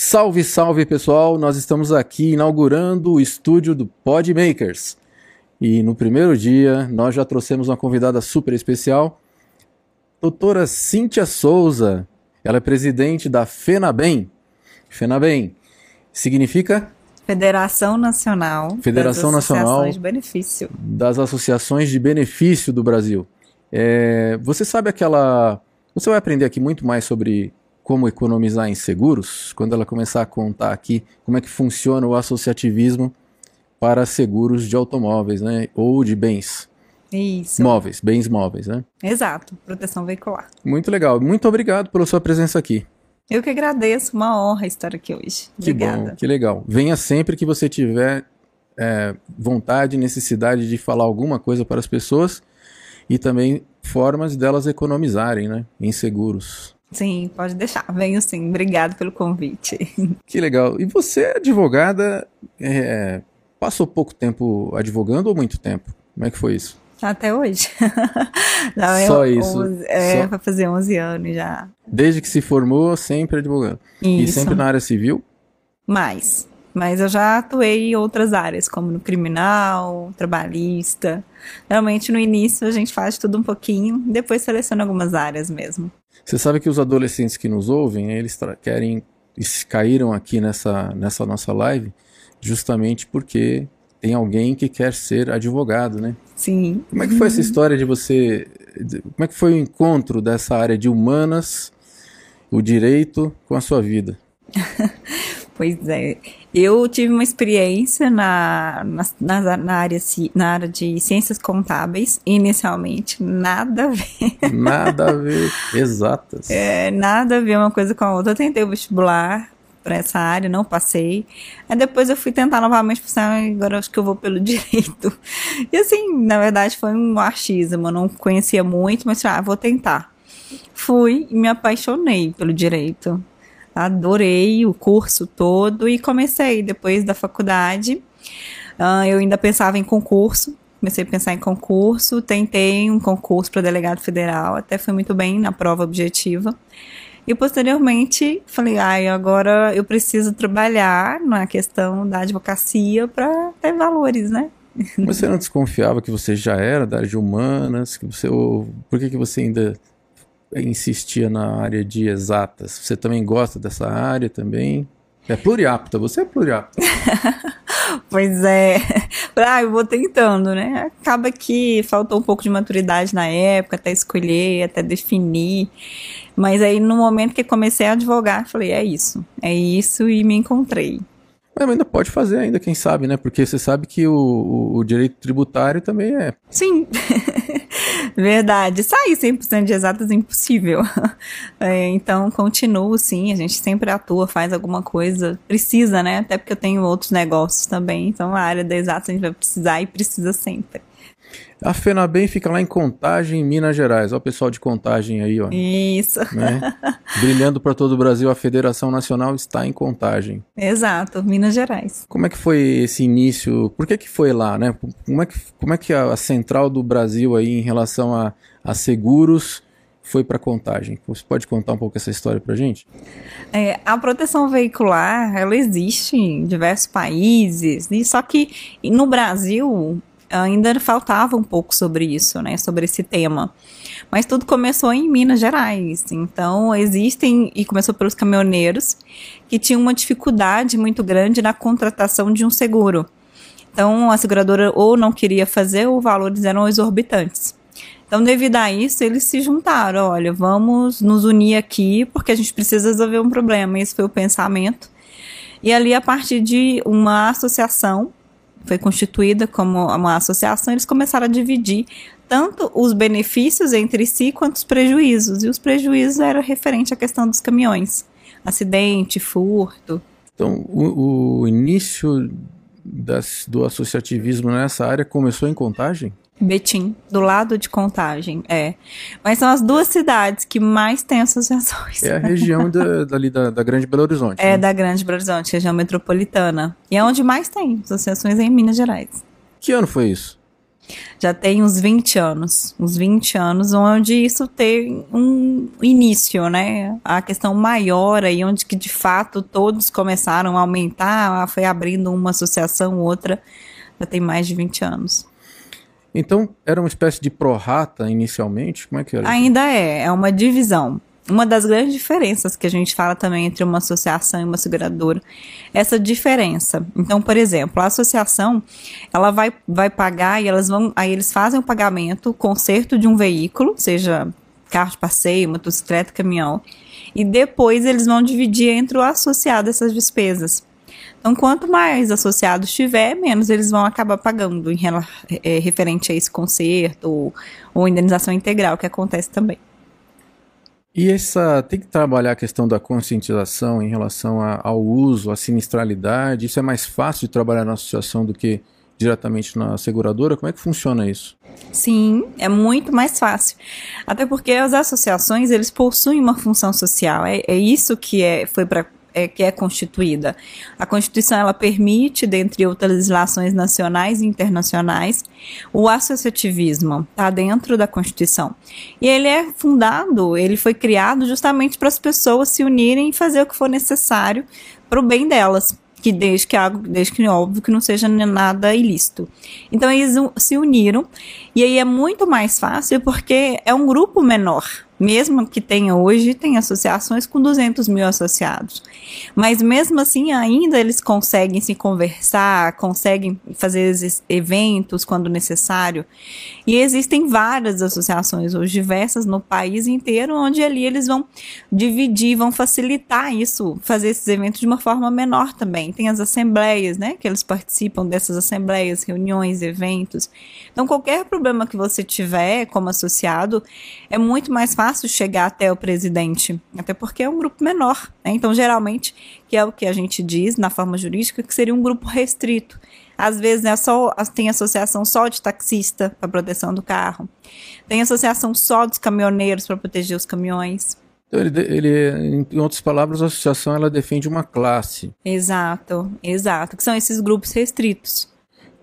Salve, salve pessoal! Nós estamos aqui inaugurando o estúdio do Podmakers. E no primeiro dia nós já trouxemos uma convidada super especial, doutora Cíntia Souza. Ela é presidente da FENABEM. FENABEM significa Federação Nacional Federação das Nacional Associações de Benefício. das Associações de Benefício do Brasil. É, você sabe aquela. Você vai aprender aqui muito mais sobre como economizar em seguros, quando ela começar a contar aqui como é que funciona o associativismo para seguros de automóveis, né? Ou de bens Isso. móveis, bens móveis, né? Exato, proteção veicular. Muito legal. Muito obrigado pela sua presença aqui. Eu que agradeço, uma honra estar aqui hoje. Que Obrigada. bom, que legal. Venha sempre que você tiver é, vontade, necessidade de falar alguma coisa para as pessoas e também formas delas economizarem, né? Em seguros. Sim, pode deixar. Venho sim. Obrigado pelo convite. Que legal. E você, é advogada, é, passou pouco tempo advogando ou muito tempo? Como é que foi isso? Até hoje. Não, Só eu- isso? é, Só- vai fazer 11 anos já. Desde que se formou, sempre advogando. E Isso. sempre na área civil? Mais. Mas eu já atuei em outras áreas, como no criminal, trabalhista. Normalmente no início a gente faz tudo um pouquinho, depois seleciona algumas áreas mesmo. Você sabe que os adolescentes que nos ouvem, eles querem, caíram aqui nessa, nessa nossa live justamente porque tem alguém que quer ser advogado, né? Sim. Como é que foi essa história de você, como é que foi o encontro dessa área de humanas, o direito com a sua vida? Pois é. Eu tive uma experiência na, na, na, na área, na área de ciências contábeis, inicialmente, nada a ver. Nada a ver, exatas. É, nada a ver uma coisa com a outra. Eu tentei o vestibular para essa área, não passei. Aí depois eu fui tentar novamente, pensei, "Ah, agora acho que eu vou pelo direito. E assim, na verdade foi um achismo, eu não conhecia muito, mas ah, vou tentar. Fui e me apaixonei pelo direito. Adorei o curso todo e comecei depois da faculdade. ah, eu ainda pensava em concurso, comecei a pensar em concurso, tentei um concurso para delegado federal, até fui muito bem na prova objetiva. E posteriormente falei, ai, agora eu preciso trabalhar na questão da advocacia para ter valores, né? Mas você não desconfiava que você já era da área de humanas? Que você, ou, por que, que você ainda insistia na área de exatas? Você também gosta dessa área também? É pluriapta, você é pluriapta. Pois é. Ah, eu vou tentando, né? Acaba que faltou um pouco de maturidade na época, até escolher, até definir. Mas aí, no momento que comecei a advogar, falei, é isso. É isso e me encontrei. Mas ainda pode fazer ainda, quem sabe, né? Porque você sabe que o, o- o direito tributário também é. Sim, verdade. Sair 100% de exatas é impossível. É, então, continuo sim, a gente sempre atua, faz alguma coisa, precisa, né? Até porque eu tenho outros negócios também, então a área da exatas a gente vai precisar e precisa sempre. A FENABEM fica lá em Contagem, Minas Gerais. Olha o pessoal de Contagem aí, ó. Isso, Né? Brilhando para todo o Brasil, a Federação Nacional está em Contagem. exato, Minas Gerais. Como é que foi esse início? Por que que foi lá, né? Como é que, como é que a, a central do Brasil aí em relação a, a seguros foi para Contagem? Você pode contar um pouco essa história pra gente? É, a proteção veicular, ela existe em diversos países, e só que no Brasil ainda faltava um pouco sobre isso, né, sobre esse tema. Mas tudo começou em Minas Gerais. Então, existem, e começou pelos caminhoneiros, que tinham uma dificuldade muito grande na contratação de um seguro. Então, a seguradora ou não queria fazer, ou valores eram exorbitantes. Então, devido a isso, eles se juntaram. Olha, vamos nos unir aqui porque a gente precisa resolver um problema. Esse foi o pensamento. E ali, a partir de uma associação, foi constituída como uma associação, eles começaram a dividir tanto os benefícios entre si quanto os prejuízos. E os prejuízos eram referente à questão dos caminhões. Acidente, furto. Então, o, o início das- do associativismo nessa área começou em Contagem? Betim, do lado de Contagem, é. Mas são as duas cidades que mais têm associações. É a região da, dali da, da Grande Belo Horizonte. É né? da Grande Belo Horizonte, região metropolitana. E é onde mais tem associações é em Minas Gerais. Que ano foi isso? Já tem uns 20 anos, uns 20 anos, onde isso tem um início, né? A questão maior aí, onde que de fato todos começaram a aumentar, foi abrindo uma associação, outra, já tem mais de 20 anos. Então, era uma espécie de prorata inicialmente? Como é que era? Ainda é, é uma divisão. Uma das grandes diferenças que a gente fala também entre uma associação e uma seguradora, essa diferença. Então, por exemplo, a associação, ela vai, vai pagar e elas vão, aí eles fazem o pagamento, conserto de um veículo, seja carro de passeio, motocicleta, caminhão, e depois eles vão dividir entre o associado essas despesas. Então, quanto mais associados tiver, menos eles vão acabar pagando em é, referente a esse conserto ou, ou indenização integral, que acontece também. E essa tem que trabalhar a questão da conscientização em relação a, ao uso, à sinistralidade. Isso é mais fácil de trabalhar na associação do que diretamente na seguradora? Como é que funciona isso? Sim, é muito mais fácil. Até porque as associações eles possuem uma função social. É, é isso que é, foi para é, que é constituída. A Constituição ela permite, dentre outras legislações nacionais e internacionais, o associativismo está dentro da Constituição. E ele é fundado, ele foi criado justamente para as pessoas se unirem e fazer o que for necessário para o bem delas que desde que algo, desde que óbvio que não seja nada ilícito. Então eles se uniram e aí é muito mais fácil porque é um grupo menor mesmo que tenha hoje, tem associações com 200 mil associados. Mas mesmo assim, ainda eles conseguem se conversar, conseguem fazer eventos quando necessário. E existem várias associações hoje, diversas no país inteiro, onde ali eles vão dividir, vão facilitar isso, fazer esses eventos de uma forma menor também. Tem as assembleias, né, que eles participam dessas assembleias, reuniões, eventos. Então, qualquer problema que você tiver como associado, é muito mais fácil chegar até o presidente, até porque é um grupo menor. Né? Então, geralmente, que é o que a gente diz na forma jurídica, que seria um grupo restrito. Às vezes é só, tem associação só de taxista para proteção do carro, tem associação só dos caminhoneiros para proteger os caminhões. Então, ele, ele, em outras palavras, a associação ela defende uma classe. Exato, exato, que são esses grupos restritos.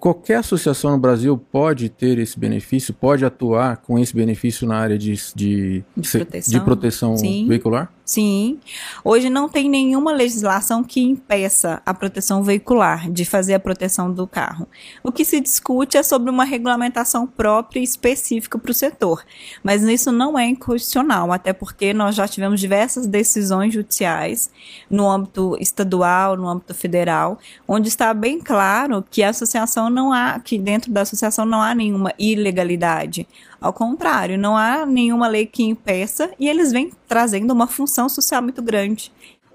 Qualquer associação no Brasil pode ter esse benefício, pode atuar com esse benefício na área de, de, de proteção, de proteção veicular? Sim. Hoje não tem nenhuma legislação que impeça a proteção veicular, de fazer a proteção do carro. O que se discute é sobre uma regulamentação própria e específica para o setor. Mas isso não é inconstitucional, até porque nós já tivemos diversas decisões judiciais no âmbito estadual, no âmbito federal, onde está bem claro que a associação não há, que dentro da associação não há nenhuma ilegalidade. Ao contrário, não há nenhuma lei que impeça e eles vêm trazendo uma função social muito grande.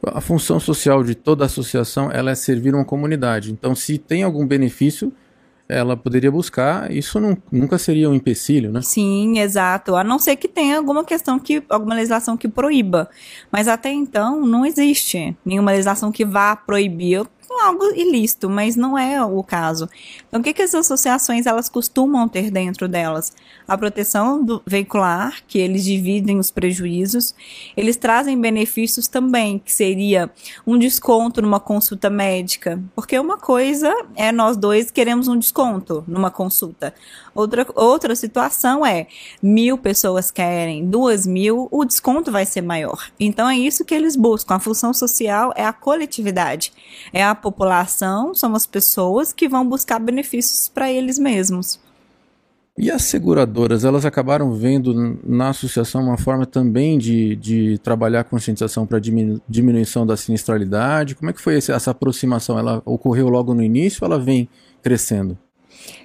A função social de toda associação ela é servir uma comunidade. Então, se tem algum benefício, ela poderia buscar, isso não, nunca seria um empecilho, né? Sim, exato. A não ser que tenha alguma questão que, alguma legislação que proíba. Mas até então não existe nenhuma legislação que vá proibir algo ilícito, mas não é o caso. Então, o que, que as associações elas costumam ter dentro delas? A proteção do veicular, que eles dividem os prejuízos, eles trazem benefícios também, que seria um desconto numa consulta médica, porque uma coisa é nós dois queremos um desconto numa consulta. Outra, outra situação é mil pessoas querem, duas mil, o desconto vai ser maior. Então é isso que eles buscam. A função social é a coletividade, é a população, são as pessoas que vão buscar benefícios para eles mesmos. E as seguradoras, elas acabaram vendo na associação uma forma também de, de trabalhar a conscientização para diminu diminuição da sinistralidade? Como é que foi esse, essa aproximação? Ela ocorreu logo no início ou ela vem crescendo?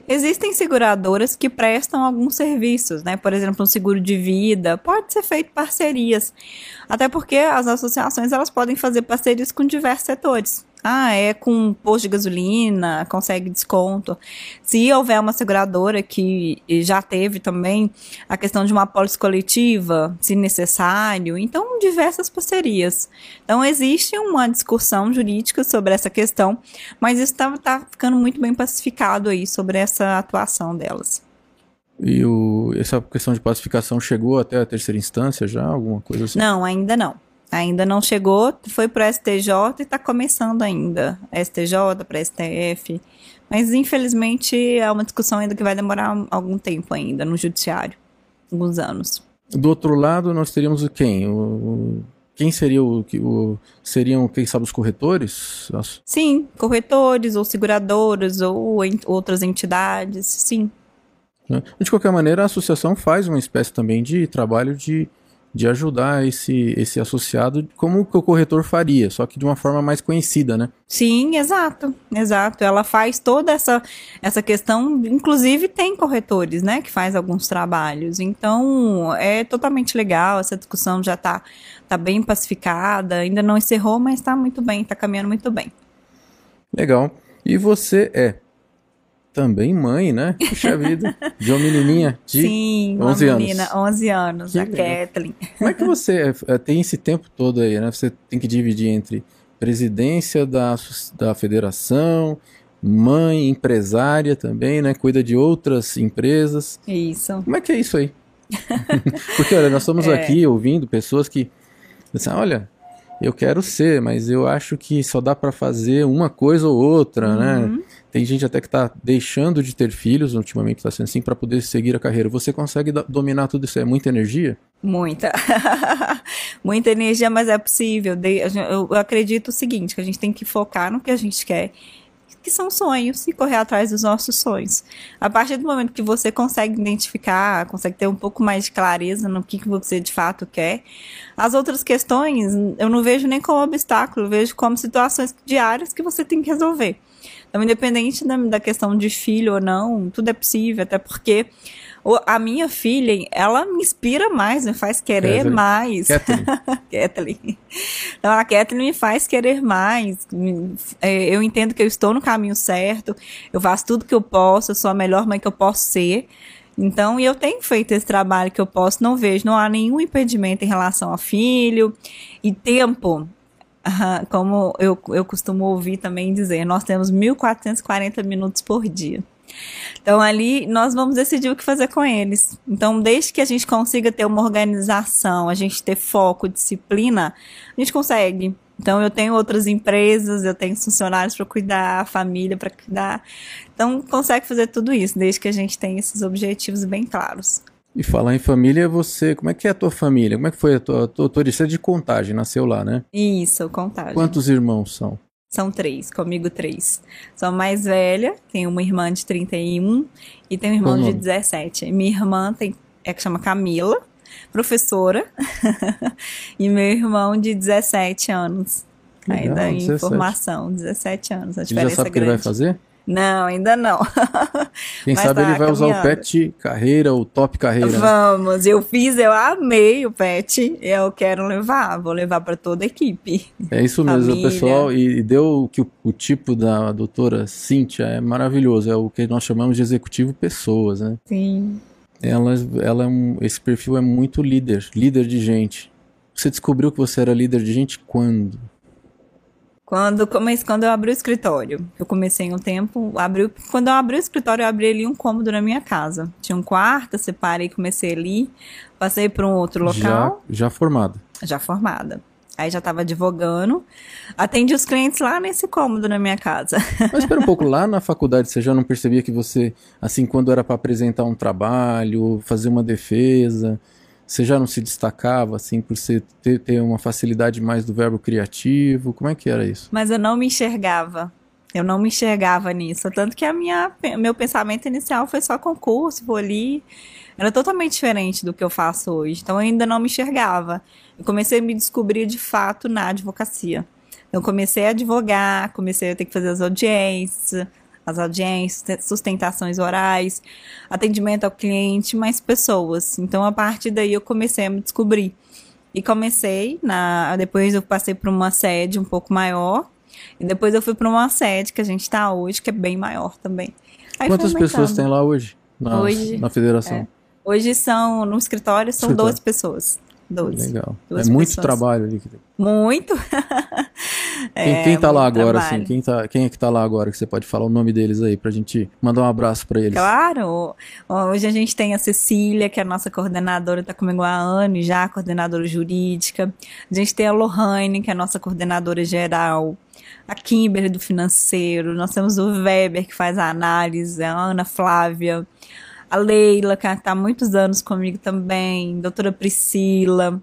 Existem seguradoras que prestam alguns serviços, né? Por exemplo, um seguro de vida, pode ser feito parcerias. Até porque as associações elas podem fazer parcerias com diversos setores. Ah, é com posto de gasolina, consegue desconto. Se houver uma seguradora que já teve também a questão de uma pólice coletiva, se necessário, então diversas parcerias. Então existe uma discussão jurídica sobre essa questão, mas isso está tá ficando muito bem pacificado aí sobre essa atuação delas. E o, essa questão de pacificação chegou até a terceira instância já? Alguma coisa assim? Não, ainda não. Ainda não chegou, foi para o STJ e está começando ainda. STJ, para STF. Mas infelizmente é uma discussão ainda que vai demorar algum tempo ainda no judiciário, alguns anos. Do outro lado, nós teríamos o quem? O, quem seria o, o seriam, quem sabe, os corretores? Sim, corretores ou seguradoras ou ent outras entidades, sim. Né? De qualquer maneira, a associação faz uma espécie também de trabalho de de ajudar esse, esse associado como que o corretor faria, só que de uma forma mais conhecida, né? Sim, exato, exato. Ela faz toda essa, essa questão, inclusive tem corretores, né, que faz alguns trabalhos. Então, é totalmente legal, essa discussão já está tá bem pacificada, ainda não encerrou, mas está muito bem, está caminhando muito bem. Legal. E você é também mãe, né? Puxa vida. De uma menininha de Sim, 11 uma menina, anos. 11 anos, que a legal. Kathleen. Como é que você é, tem esse tempo todo aí, né? Você tem que dividir entre presidência da, da federação, mãe, empresária também, né? Cuida de outras empresas. Isso. Como é que é isso aí? Porque, olha, nós estamos é. aqui ouvindo pessoas que dizem, olha, eu quero ser, mas eu acho que só dá para fazer uma coisa ou outra, né? uhum. né? Tem gente até que está deixando de ter filhos, ultimamente está sendo assim, para poder seguir a carreira. Você consegue dominar tudo isso? É muita energia? Muita. muita energia, mas é possível. Eu acredito o seguinte, que a gente tem que focar no que a gente quer que são sonhos e correr atrás dos nossos sonhos. A partir do momento que você consegue identificar, consegue ter um pouco mais de clareza no que, que você de fato quer, as outras questões eu não vejo nem como obstáculo, eu vejo como situações diárias que você tem que resolver. Então, independente da, da questão de filho ou não, tudo é possível, até porque a minha filha, ela me inspira mais, me faz querer mais. Kathleen. Kathleen. Então, a Kathleen me faz querer mais. É, eu entendo que eu estou no caminho certo, eu faço tudo que eu posso, eu sou a melhor mãe que eu posso ser. Então, eu tenho feito esse trabalho que eu posso, não vejo, não há nenhum impedimento em relação a filho e tempo. Como eu, eu costumo ouvir também dizer, nós temos 1.440 minutos por dia. Então ali nós vamos decidir o que fazer com eles. Então, desde que a gente consiga ter uma organização, a gente ter foco, disciplina, a gente consegue. Então, eu tenho outras empresas, eu tenho funcionários para cuidar, família para cuidar. Então, consegue fazer tudo isso, desde que a gente tenha esses objetivos bem claros. E falar em família, você, como é que é a tua família? Como é que foi a tua, tua, tua é de contagem, nasceu lá, né? Isso, contagem. Quantos irmãos são? São três, comigo três. Sou a mais velha, tenho uma irmã de 31 e tenho um irmão de 17. Minha irmã tem, é que chama Camila, professora, e meu irmão de 17 anos. Legal, ainda em 17. formação, 17 anos. A diferença já sabe o que ele vai fazer? Não, ainda não. Quem Mas sabe tá ele vai caminhando. usar o pet carreira, o top carreira. Né? Vamos, eu fiz, eu amei o pet, eu quero levar, vou levar para toda a equipe. É isso mesmo, Família. pessoal, e, deu que o, o, tipo da doutora Cíntia é maravilhoso, é o que nós chamamos de executivo pessoas, né? Sim. Ela, ela é um, esse perfil é muito líder, líder de gente. Você descobriu que você era líder de gente quando? Quando, mas quando eu abri o escritório, eu comecei um tempo, abri, quando eu abri o escritório, eu abri ali um cômodo na minha casa. Tinha um quarto, separei, comecei ali, passei para um outro local. Já, já formada. Já formada. Aí já estava advogando, atendi os clientes lá nesse cômodo na minha casa. Mas espera um pouco, lá na faculdade você já não percebia que você, assim, quando era para apresentar um trabalho, fazer uma defesa, você já não se destacava, assim, por você ter, ter uma facilidade mais do verbo criativo? Como é que era isso? Mas eu não me enxergava. Eu não me enxergava nisso. Tanto que a minha, meu pensamento inicial foi só concurso, vou ali. Era totalmente diferente do que eu faço hoje. Então eu ainda não me enxergava. Eu comecei a me descobrir de fato na advocacia. Eu comecei a advogar, comecei a ter que fazer as audiências, as audiências, sustentações orais, atendimento ao cliente, mais pessoas. Então, a partir daí, eu comecei a me descobrir. E comecei, na, depois eu passei por uma sede um pouco maior, e depois eu fui para uma sede que a gente está hoje, que é bem maior também. Aí Quantas pessoas tem lá hoje? Na, hoje, na federação? É, hoje são, no escritório, são escritório. 12 pessoas. 12. Legal. é muito pessoas. trabalho ali. Muito. Quem, é, quem tá lá agora, trabalho. assim? Quem, tá, quem é que tá lá agora que você pode falar o nome deles aí pra gente mandar um abraço para eles? Claro! Hoje a gente tem a Cecília, que é a nossa coordenadora, tá comigo há anos já, coordenadora jurídica. A gente tem a Lohane, que é a nossa coordenadora geral a Kimberly do financeiro, nós temos o Weber que faz a análise, a Ana Flávia, a Leila, que está há muitos anos comigo também, doutora Priscila,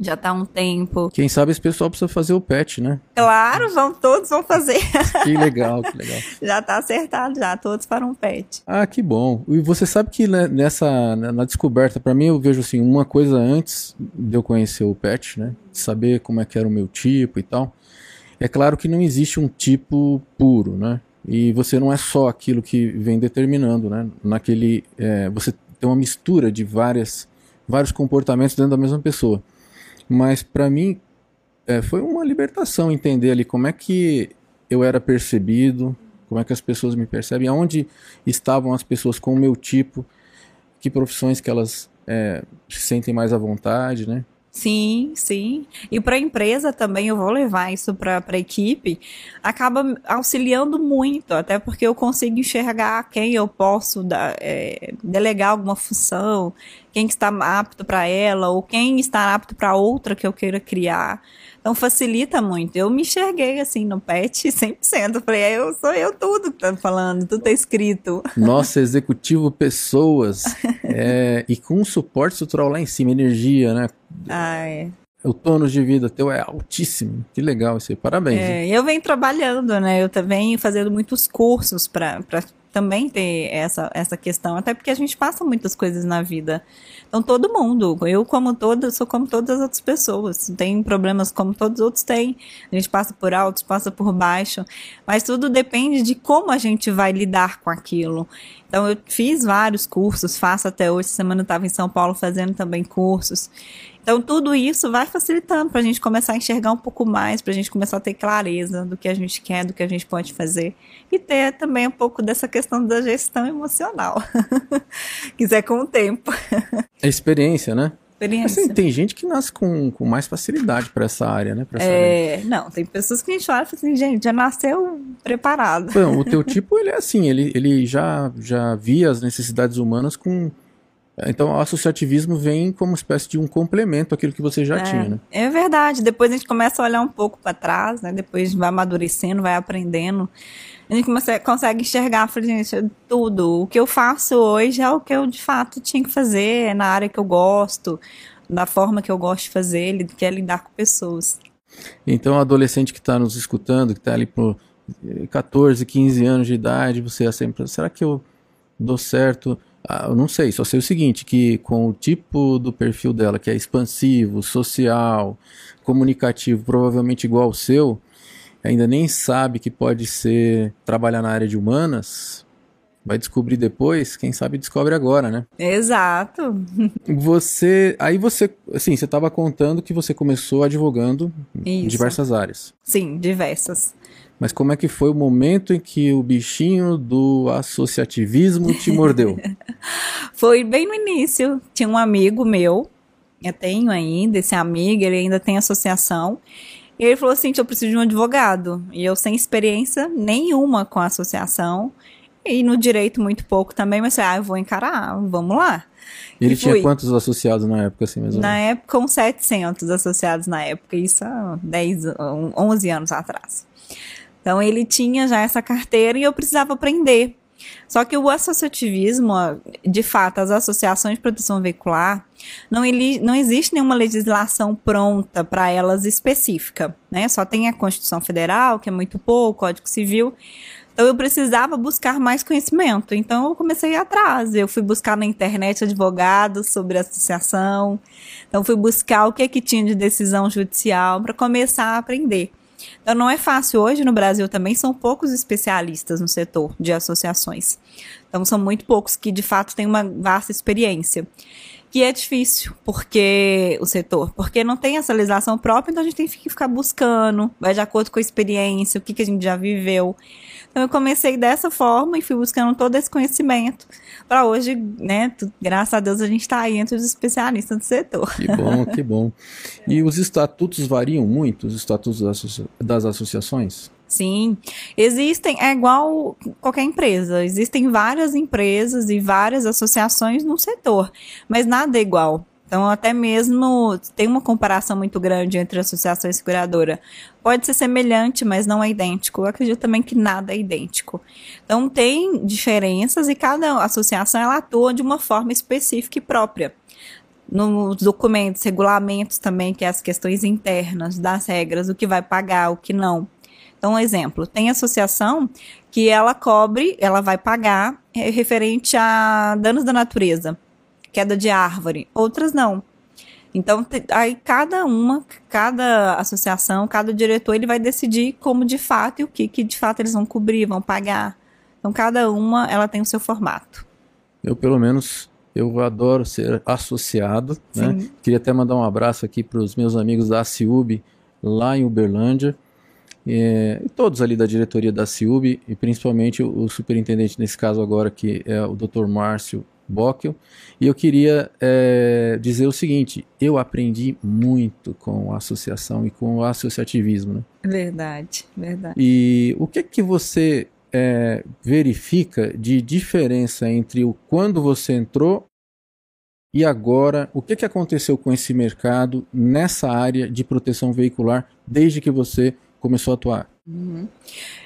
já está há um tempo. Quem sabe esse pessoal precisa fazer o pet, né? Claro, vão todos vão fazer. Que legal, que legal. já está acertado já, todos para um pet. Ah, que bom. E você sabe que né, nessa na descoberta, para mim eu vejo assim, uma coisa antes de eu conhecer o pet, né? Saber como é que era o meu tipo e tal. É claro que não existe um tipo puro, né? E você não é só aquilo que vem determinando, né? Naquele, é, você tem uma mistura de várias, vários comportamentos dentro da mesma pessoa. Mas para mim é, foi uma libertação entender ali como é que eu era percebido, como é que as pessoas me percebem, aonde estavam as pessoas com o meu tipo, que profissões que elas é, se sentem mais à vontade, né? Sim, sim. E para a empresa também, eu vou levar isso para a equipe, acaba auxiliando muito, até porque eu consigo enxergar quem eu posso é, delegar alguma função, quem está apto para ela, ou quem está apto para outra que eu queira criar. Então facilita muito. Eu me enxerguei assim no pet 100%. Eu falei, é, eu sou eu tudo que tá falando, tudo tá escrito. Nossa, executivo pessoas. é, e com suporte estrutural lá em cima, energia, né? Ah, é. O tônus de vida teu é altíssimo. Que legal isso aí. Parabéns. É, eu venho trabalhando, né? Eu também fazendo muitos cursos para também ter essa, essa questão, até porque a gente passa muitas coisas na vida. Então, todo mundo, eu como todo, sou como todas as outras pessoas, tem problemas como todos os outros têm. A gente passa por altos, passa por baixo, mas tudo depende de como a gente vai lidar com aquilo. Então, eu fiz vários cursos, faço até hoje, semana eu estava em São Paulo fazendo também cursos. Então, tudo isso vai facilitando para a gente começar a enxergar um pouco mais, para a gente começar a ter clareza do que a gente quer, do que a gente pode fazer. E ter também um pouco dessa questão da gestão emocional. Quiser com o tempo. É experiência, né? Experiência. Assim, tem gente que nasce com, com mais facilidade para essa área, né? Essa é, área. não, tem pessoas que a gente olha e fala assim, gente, já nasceu preparado. Bom, o teu tipo, ele é assim, ele, ele já, já via as necessidades humanas com então, o associativismo vem como espécie de um complemento àquilo que você já é, tinha, né? É verdade. Depois a gente começa a olhar um pouco para trás, né? Depois vai amadurecendo, vai aprendendo. A gente começa, consegue enxergar, gente, tudo. O que eu faço hoje é o que eu de fato tinha que fazer, é na área que eu gosto, da forma que eu gosto de fazer, que é lidar com pessoas. Então, o adolescente que está nos escutando, que está ali por 14, 15 anos de idade, você é sempre, será que eu dou certo? Ah, eu não sei, só sei o seguinte, que com o tipo do perfil dela, que é expansivo, social, comunicativo, provavelmente igual ao seu, ainda nem sabe que pode ser trabalhar na área de humanas, vai descobrir depois, quem sabe descobre agora, né? Exato. Você, aí você, assim, você estava contando que você começou advogando Isso. em diversas áreas. Sim, diversas. Mas como é que foi o momento em que o bichinho do associativismo te mordeu? foi bem no início. Tinha um amigo meu, eu tenho ainda esse amigo, ele ainda tem associação. E ele falou assim: eu preciso de um advogado. E eu, sem experiência nenhuma com a associação, e no direito muito pouco também, mas ah, eu vou encarar, vamos lá. E ele e tinha quantos associados na época, assim, mesmo? Na época, uns 700 associados na época, isso há 10, 11 anos atrás. Então ele tinha já essa carteira e eu precisava aprender. Só que o associativismo, de fato, as associações de proteção veicular, não, ele, não existe nenhuma legislação pronta para elas específica, né? Só tem a Constituição Federal, que é muito pouco, Código Civil. Então eu precisava buscar mais conhecimento. Então eu comecei atrás. Eu fui buscar na internet advogados sobre associação. Então fui buscar o que é que tinha de decisão judicial para começar a aprender. Então não é fácil hoje no Brasil também são poucos especialistas no setor de associações. Então são muito poucos que de fato têm uma vasta experiência. que é difícil, porque o setor, porque não tem essa legislação própria, então a gente tem que ficar buscando, vai de acordo com a experiência, o que, que a gente já viveu. Então eu comecei dessa forma e fui buscando todo esse conhecimento para hoje, né? Graças a Deus a gente está aí entre os especialistas do setor. Que bom, que bom. E os estatutos variam muito, os estatutos das, associa das associações? Sim, existem, é igual qualquer empresa, existem várias empresas e várias associações no setor, mas nada é igual. Então, até mesmo tem uma comparação muito grande entre associação e seguradora. Pode ser semelhante, mas não é idêntico. Eu acredito também que nada é idêntico. Então, tem diferenças e cada associação ela atua de uma forma específica e própria. Nos documentos, regulamentos também, que é as questões internas das regras, o que vai pagar, o que não. Então, um exemplo, tem associação que ela cobre, ela vai pagar é, referente a danos da natureza, queda de árvore, outras não. Então, aí cada uma, cada associação, cada diretor, ele vai decidir como de fato e o que, que de fato eles vão cobrir, vão pagar. Então, cada uma, ela tem o seu formato. Eu, pelo menos, eu adoro ser associado, né? Queria até mandar um abraço aqui para os meus amigos da ACIUB, lá em Uberlândia, é, e todos ali da diretoria da CIUB, e principalmente o, o, superintendente nesse caso agora, que é o Dr. Márcio Bockel. E eu queria é, dizer o seguinte: eu aprendi muito com a associação e com o associativismo. Né? Verdade, verdade. E o que que você é, verifica de diferença entre o quando você entrou e agora, o que, que aconteceu com esse mercado nessa área de proteção veicular desde que você começou a atuar? Uhum.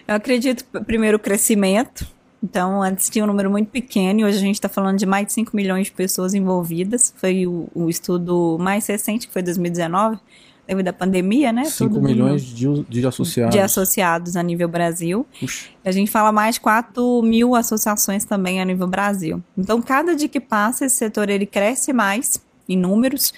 Eu acredito, primeiro, o crescimento. Então, antes tinha um número muito pequeno e hoje a gente está falando de mais de 5 milhões de pessoas envolvidas. Foi o, o estudo mais recente, que foi 2019, devido à pandemia, né? 5 milhões de, de, associados. De associados a nível Brasil. A gente fala mais de 4 mil associações também a nível Brasil. Então, cada dia que passa, esse setor ele cresce mais em números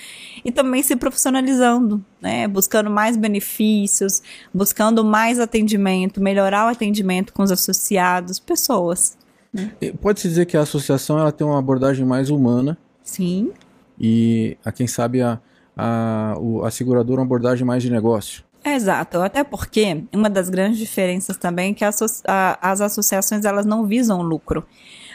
e também se profissionalizando, né? Buscando mais benefícios, buscando mais atendimento, melhorar o atendimento com os associados, pessoas. Né? Pode-se dizer que a associação ela tem uma abordagem mais humana. Sim. E, a quem sabe, a, a, a seguradora uma abordagem mais de negócio. exato, até porque uma das grandes diferenças também é que as associações elas não visam lucro.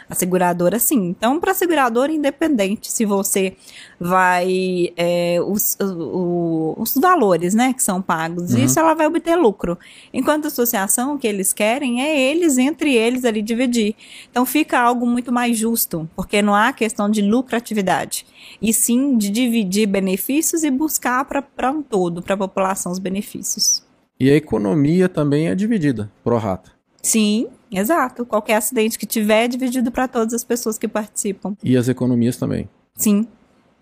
A seguradora, sim. Então, para a seguradora, independente se você vai. É, os, o, os valores, né, que são pagos, uhum. isso ela vai obter lucro. Enquanto a associação, o que eles querem é eles, entre eles, ali dividir. Então, fica algo muito mais justo, porque não há questão de lucratividade, e sim de dividir benefícios e buscar para um todo, para a população, os benefícios. E a economia também é dividida, pro rata. Sim, exato. Qualquer acidente que tiver é dividido para todas as pessoas que participam. E as economias também. Sim.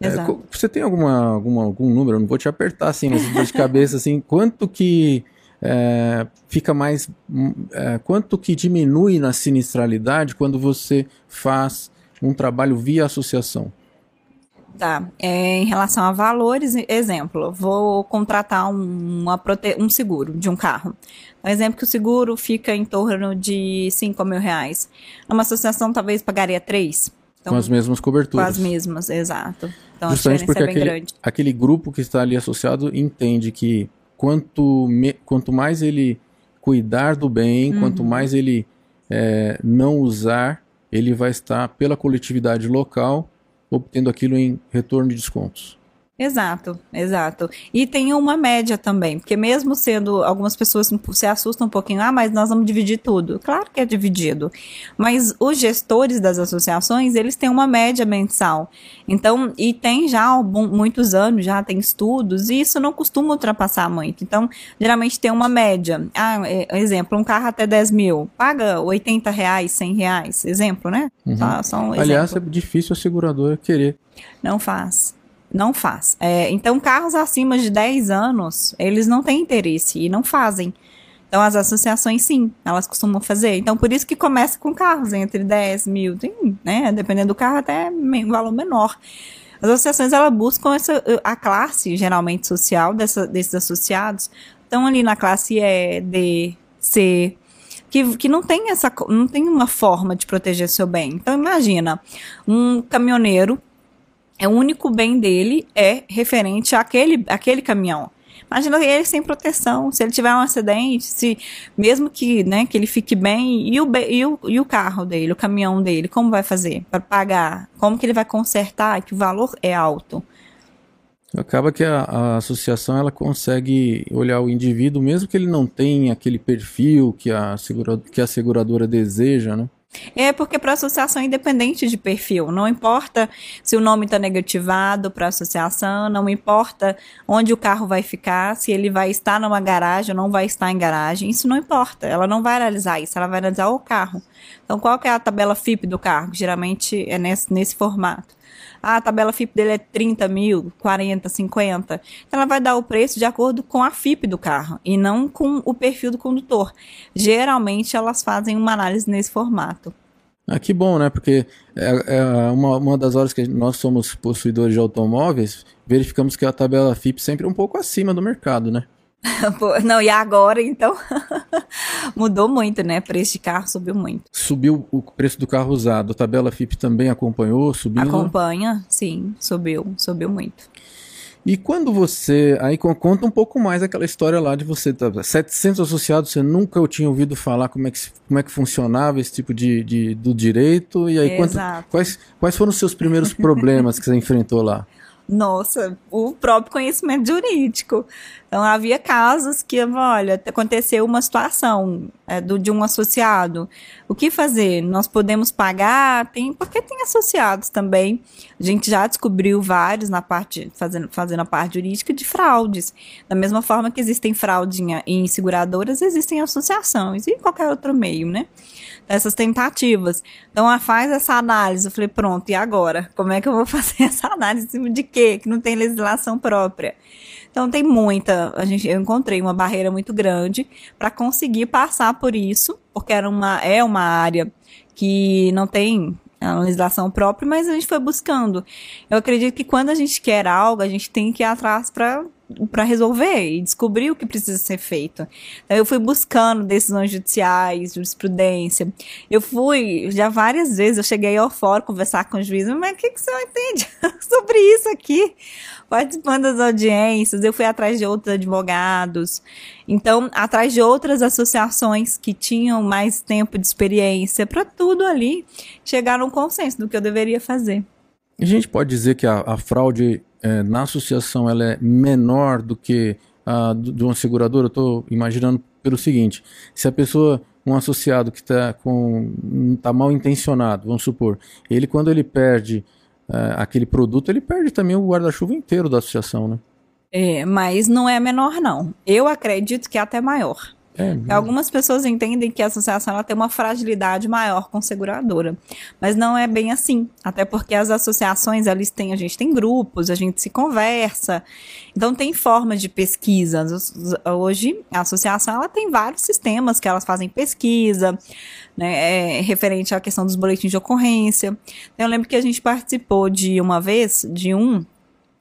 É, você tem alguma, alguma, algum número? Eu não vou te apertar assim, mas de cabeça assim, quanto que é, fica mais, é, quanto que diminui na sinistralidade quando você faz um trabalho via associação? Tá. É, em relação a valores, exemplo, vou contratar um, uma prote... um seguro de um carro. Um exemplo que o seguro fica em torno de 5 mil reais. Numa associação, talvez pagaria 3. Então, com as mesmas coberturas. Com as mesmas, exato. Então Justamente porque é aquele, aquele, grupo que está ali associado entende que quanto, me, quanto mais ele cuidar do bem, uhum. quanto mais ele é, não usar, ele vai estar pela coletividade local obtendo aquilo em retorno de descontos. Exato, exato. E tem uma média também, porque mesmo sendo algumas pessoas se assustam um pouquinho, ah, mas nós vamos dividir tudo. Claro que é dividido. Mas os gestores das associações, eles têm uma média mensal. Então, e tem já muitos anos, já tem estudos, e isso não costuma ultrapassar muito. Então, geralmente tem uma média. Ah, é, exemplo, um carro até 10 mil, paga 80 reais, 100 reais. Exemplo, né? Uhum. Só, só um Aliás, exemplo. é difícil a seguradora querer. Não faz não faz. É, então, carros acima de 10 anos, eles não têm interesse e não fazem. Então, as associações, sim, elas costumam fazer. Então, por isso que começa com carros entre 10 mil, tem, né, dependendo do carro, até um valor menor. As associações, elas buscam essa, a classe, geralmente, social dessa, desses associados. Estão ali na classe E, D, C, que, que não tem essa, não tem uma forma de proteger seu bem. Então, imagina, um caminhoneiro é o único bem dele é referente àquele, àquele caminhão. Imagina ele sem proteção, se ele tiver um acidente, se mesmo que, né, que ele fique bem, e o, e o, e o carro dele, o caminhão dele, como vai fazer para pagar? Como que ele vai consertar? Que o valor é alto. Acaba que a, a, associação ela consegue olhar o indivíduo, mesmo que ele não tenha aquele perfil que a, segura, que a seguradora deseja, né? É porque para associação é independente de perfil, não importa se o nome está negativado para associação, não importa onde o carro vai ficar, se ele vai estar numa garagem ou não vai estar em garagem, isso não importa. Ela não vai analisar isso, ela vai analisar o carro. Então, qual que é a tabela FIP do carro? Geralmente é nesse, nesse formato. Ah, a tabela FIP dele é 30 mil, 40, 50. Então ela vai dar o preço de acordo com a FIP do carro e não com o perfil do condutor. Geralmente elas fazem uma análise nesse formato. Ah, que bom, né? Porque é, é uma, uma das horas que nós somos possuidores de automóveis, verificamos que a tabela FIP sempre é um pouco acima do mercado, né? Não, e agora então mudou muito, né? O preço de carro subiu muito. Subiu o preço do carro usado. A tabela FIP também acompanhou, subiu? Acompanha, sim, subiu, subiu muito. E quando você. Aí conta um pouco mais aquela história lá de você. 700 tá, associados, você nunca tinha ouvido falar como é que, como é que funcionava esse tipo de, de do direito. E aí, quanto, quais, quais foram os seus primeiros problemas que você enfrentou lá? Nossa, o próprio conhecimento jurídico. Então, havia casos que, olha, aconteceu uma situação é, do, de um associado. O que fazer? Nós podemos pagar? Tem, porque tem associados também. A gente já descobriu vários na parte, fazendo, fazendo a parte jurídica de fraudes. Da mesma forma que existem fraudes em seguradoras, existem associações e qualquer outro meio, né? essas tentativas. Então, ela faz essa análise. Eu falei, pronto, e agora? Como é que eu vou fazer essa análise de quê? Que não tem legislação própria. Então, tem muita. A gente, eu encontrei uma barreira muito grande para conseguir passar por isso, porque era uma, é uma área que não tem a legislação própria, mas a gente foi buscando. Eu acredito que quando a gente quer algo, a gente tem que ir atrás para para resolver e descobrir o que precisa ser feito. Então, eu fui buscando decisões judiciais, jurisprudência. Eu fui, já várias vezes, eu cheguei ao fórum conversar com o juiz, mas o que, que você entende sobre isso aqui? Participando das audiências, eu fui atrás de outros advogados. Então, atrás de outras associações que tinham mais tempo de experiência, para tudo ali chegar a consenso do que eu deveria fazer. A gente pode dizer que a, a fraude é, na associação ela é menor do que a de uma seguradora, eu estou imaginando pelo seguinte: se a pessoa, um associado que está com tá mal intencionado, vamos supor, ele quando ele perde é, aquele produto, ele perde também o guarda-chuva inteiro da associação, né? É, mas não é menor não. Eu acredito que é até maior. É, Algumas pessoas entendem que a associação ela tem uma fragilidade maior com seguradora, mas não é bem assim. Até porque as associações, eles têm, a gente tem grupos, a gente se conversa, então tem formas de pesquisa. Hoje a associação ela tem vários sistemas que elas fazem pesquisa, né, é, referente à questão dos boletins de ocorrência. Eu lembro que a gente participou de uma vez de um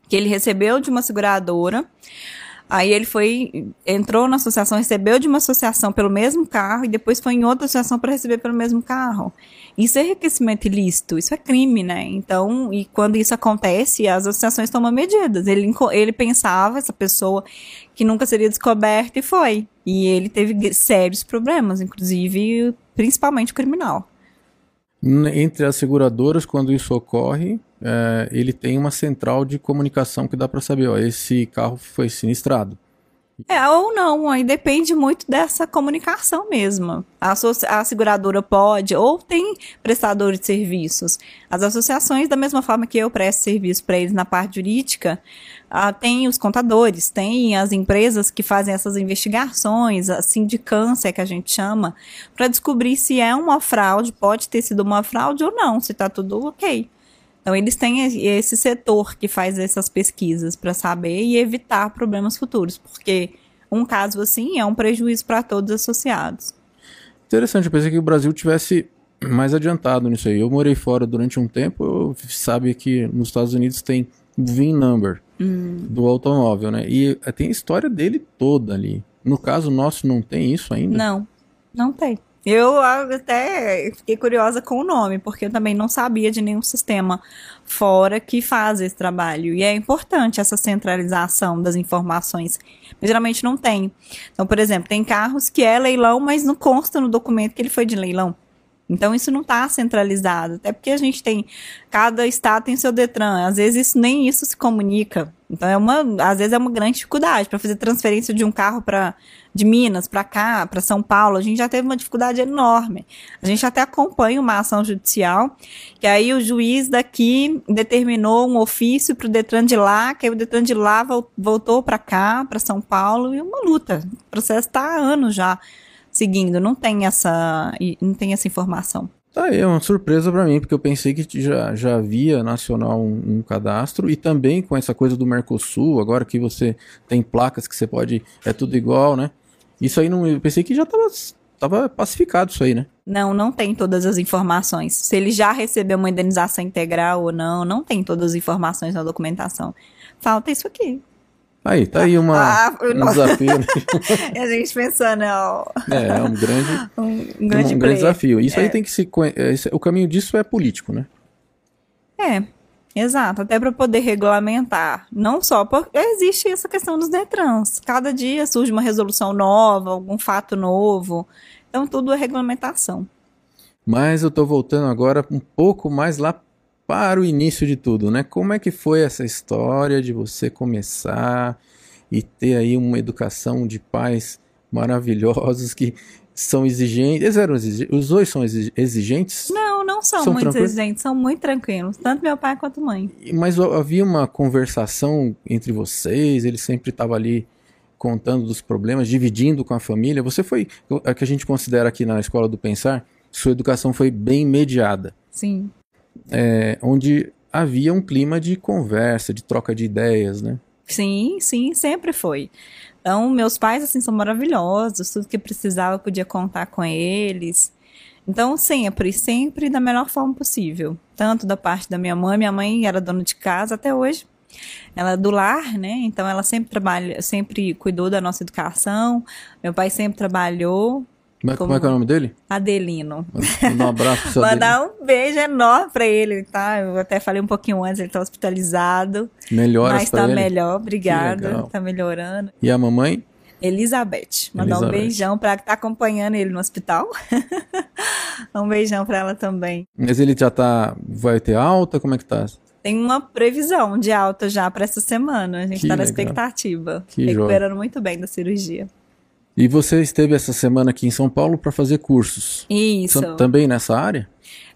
que ele recebeu de uma seguradora Aí ele foi, entrou na associação, recebeu de uma associação pelo mesmo carro e depois foi em outra associação para receber pelo mesmo carro. Isso é enriquecimento ilícito, isso é crime, né? Então, e quando isso acontece, as associações tomam medidas. Ele, ele pensava, essa pessoa, que nunca seria descoberta e foi. E ele teve sérios problemas, inclusive, principalmente criminal. Entre as seguradoras, quando isso ocorre, é, ele tem uma central de comunicação que dá para saber, ó, esse carro foi sinistrado. É, ou não, aí depende muito dessa comunicação mesmo. A, a seguradora pode, ou tem prestador de serviços. As associações, da mesma forma que eu presto serviço para eles na parte jurídica, ah, tem os contadores, tem as empresas que fazem essas investigações, a sindicância que a gente chama, para descobrir se é uma fraude, pode ter sido uma fraude ou não, se está tudo ok. Então, eles têm esse setor que faz essas pesquisas para saber e evitar problemas futuros, porque um caso assim é um prejuízo para todos os associados. Interessante, eu pensei que o Brasil tivesse mais adiantado nisso aí. Eu morei fora durante um tempo, eu sabe que nos Estados Unidos tem VIN number hum. do automóvel, né? E tem a história dele toda ali. No caso nosso não tem isso ainda? Não, não tem. Eu até fiquei curiosa com o nome, porque eu também não sabia de nenhum sistema fora que faz esse trabalho. E é importante essa centralização das informações. Mas geralmente não tem. Então, por exemplo, tem carros que é leilão, mas não consta no documento que ele foi de leilão. Então isso não está centralizado, até porque a gente tem cada estado tem seu Detran, às vezes isso, nem isso se comunica. Então é uma, às vezes é uma grande dificuldade para fazer transferência de um carro para de Minas para cá, para São Paulo. A gente já teve uma dificuldade enorme. A gente até acompanha uma ação judicial, que aí o juiz daqui determinou um ofício para o Detran de lá, que aí o Detran de lá voltou para cá, para São Paulo, e uma luta. O processo está há anos já seguindo, não tem essa, não tem essa informação. Tá aí, é uma surpresa para mim, porque eu pensei que já, já havia nacional um, um, cadastro e também com essa coisa do Mercosul, agora que você tem placas que você pode, é tudo igual, né? Isso aí não, eu pensei que já tava, tava pacificado isso aí, né? Não, não tem todas as informações. Se ele já recebeu uma indenização integral ou não, não tem todas as informações na documentação. Falta isso aqui. Aí, tá aí uma, ah, um desafio. Né? a gente pensando, ó. É, é um grande, um, um grande, um grande desafio. Isso é. aí tem que se. É, o caminho disso é político, né? É, exato. Até para poder regulamentar. Não só porque existe essa questão dos Detrans. Cada dia surge uma resolução nova, algum fato novo. Então, tudo é regulamentação. Mas eu estou voltando agora um pouco mais lá para o início de tudo, né? Como é que foi essa história de você começar e ter aí uma educação de pais maravilhosos que são exigentes? Eles eram exigentes? Os dois são exigentes? Não, não são, são muito tranquilos? exigentes, são muito tranquilos, tanto meu pai quanto mãe. Mas havia uma conversação entre vocês, ele sempre estava ali contando dos problemas, dividindo com a família. Você foi, é que a gente considera aqui na Escola do Pensar, sua educação foi bem mediada. Sim é, onde havia um clima de conversa, de troca de ideias, né? Sim, sim, sempre foi. Então, meus pais, assim, são maravilhosos, tudo que precisava podia contar com eles. Então, sempre, sempre da melhor forma possível. Tanto da parte da minha mãe, minha mãe era dona de casa até hoje. Ela é do lar, né? Então ela sempre trabalha, sempre cuidou da nossa educação. Meu pai sempre trabalhou. Como, como, é que é o nome dele? Adelino. Mandar um abraço pro seu Mandar um beijo enorme pra ele, tá? Eu até falei um pouquinho antes, ele tá hospitalizado. Melhora Mas tá ele? melhor, obrigada. Tá melhorando. E a mamãe? Elizabeth. Mandar Elizabeth. um beijão pra que tá acompanhando ele no hospital. um beijão pra ela também. Mas ele já tá. Vai ter alta? Como é que tá? Tem uma previsão de alta já para essa semana. A gente que tá na legal. expectativa. Que recuperando joia. muito bem da cirurgia. E você esteve essa semana aqui em São Paulo para fazer cursos. Isso. Também nessa área?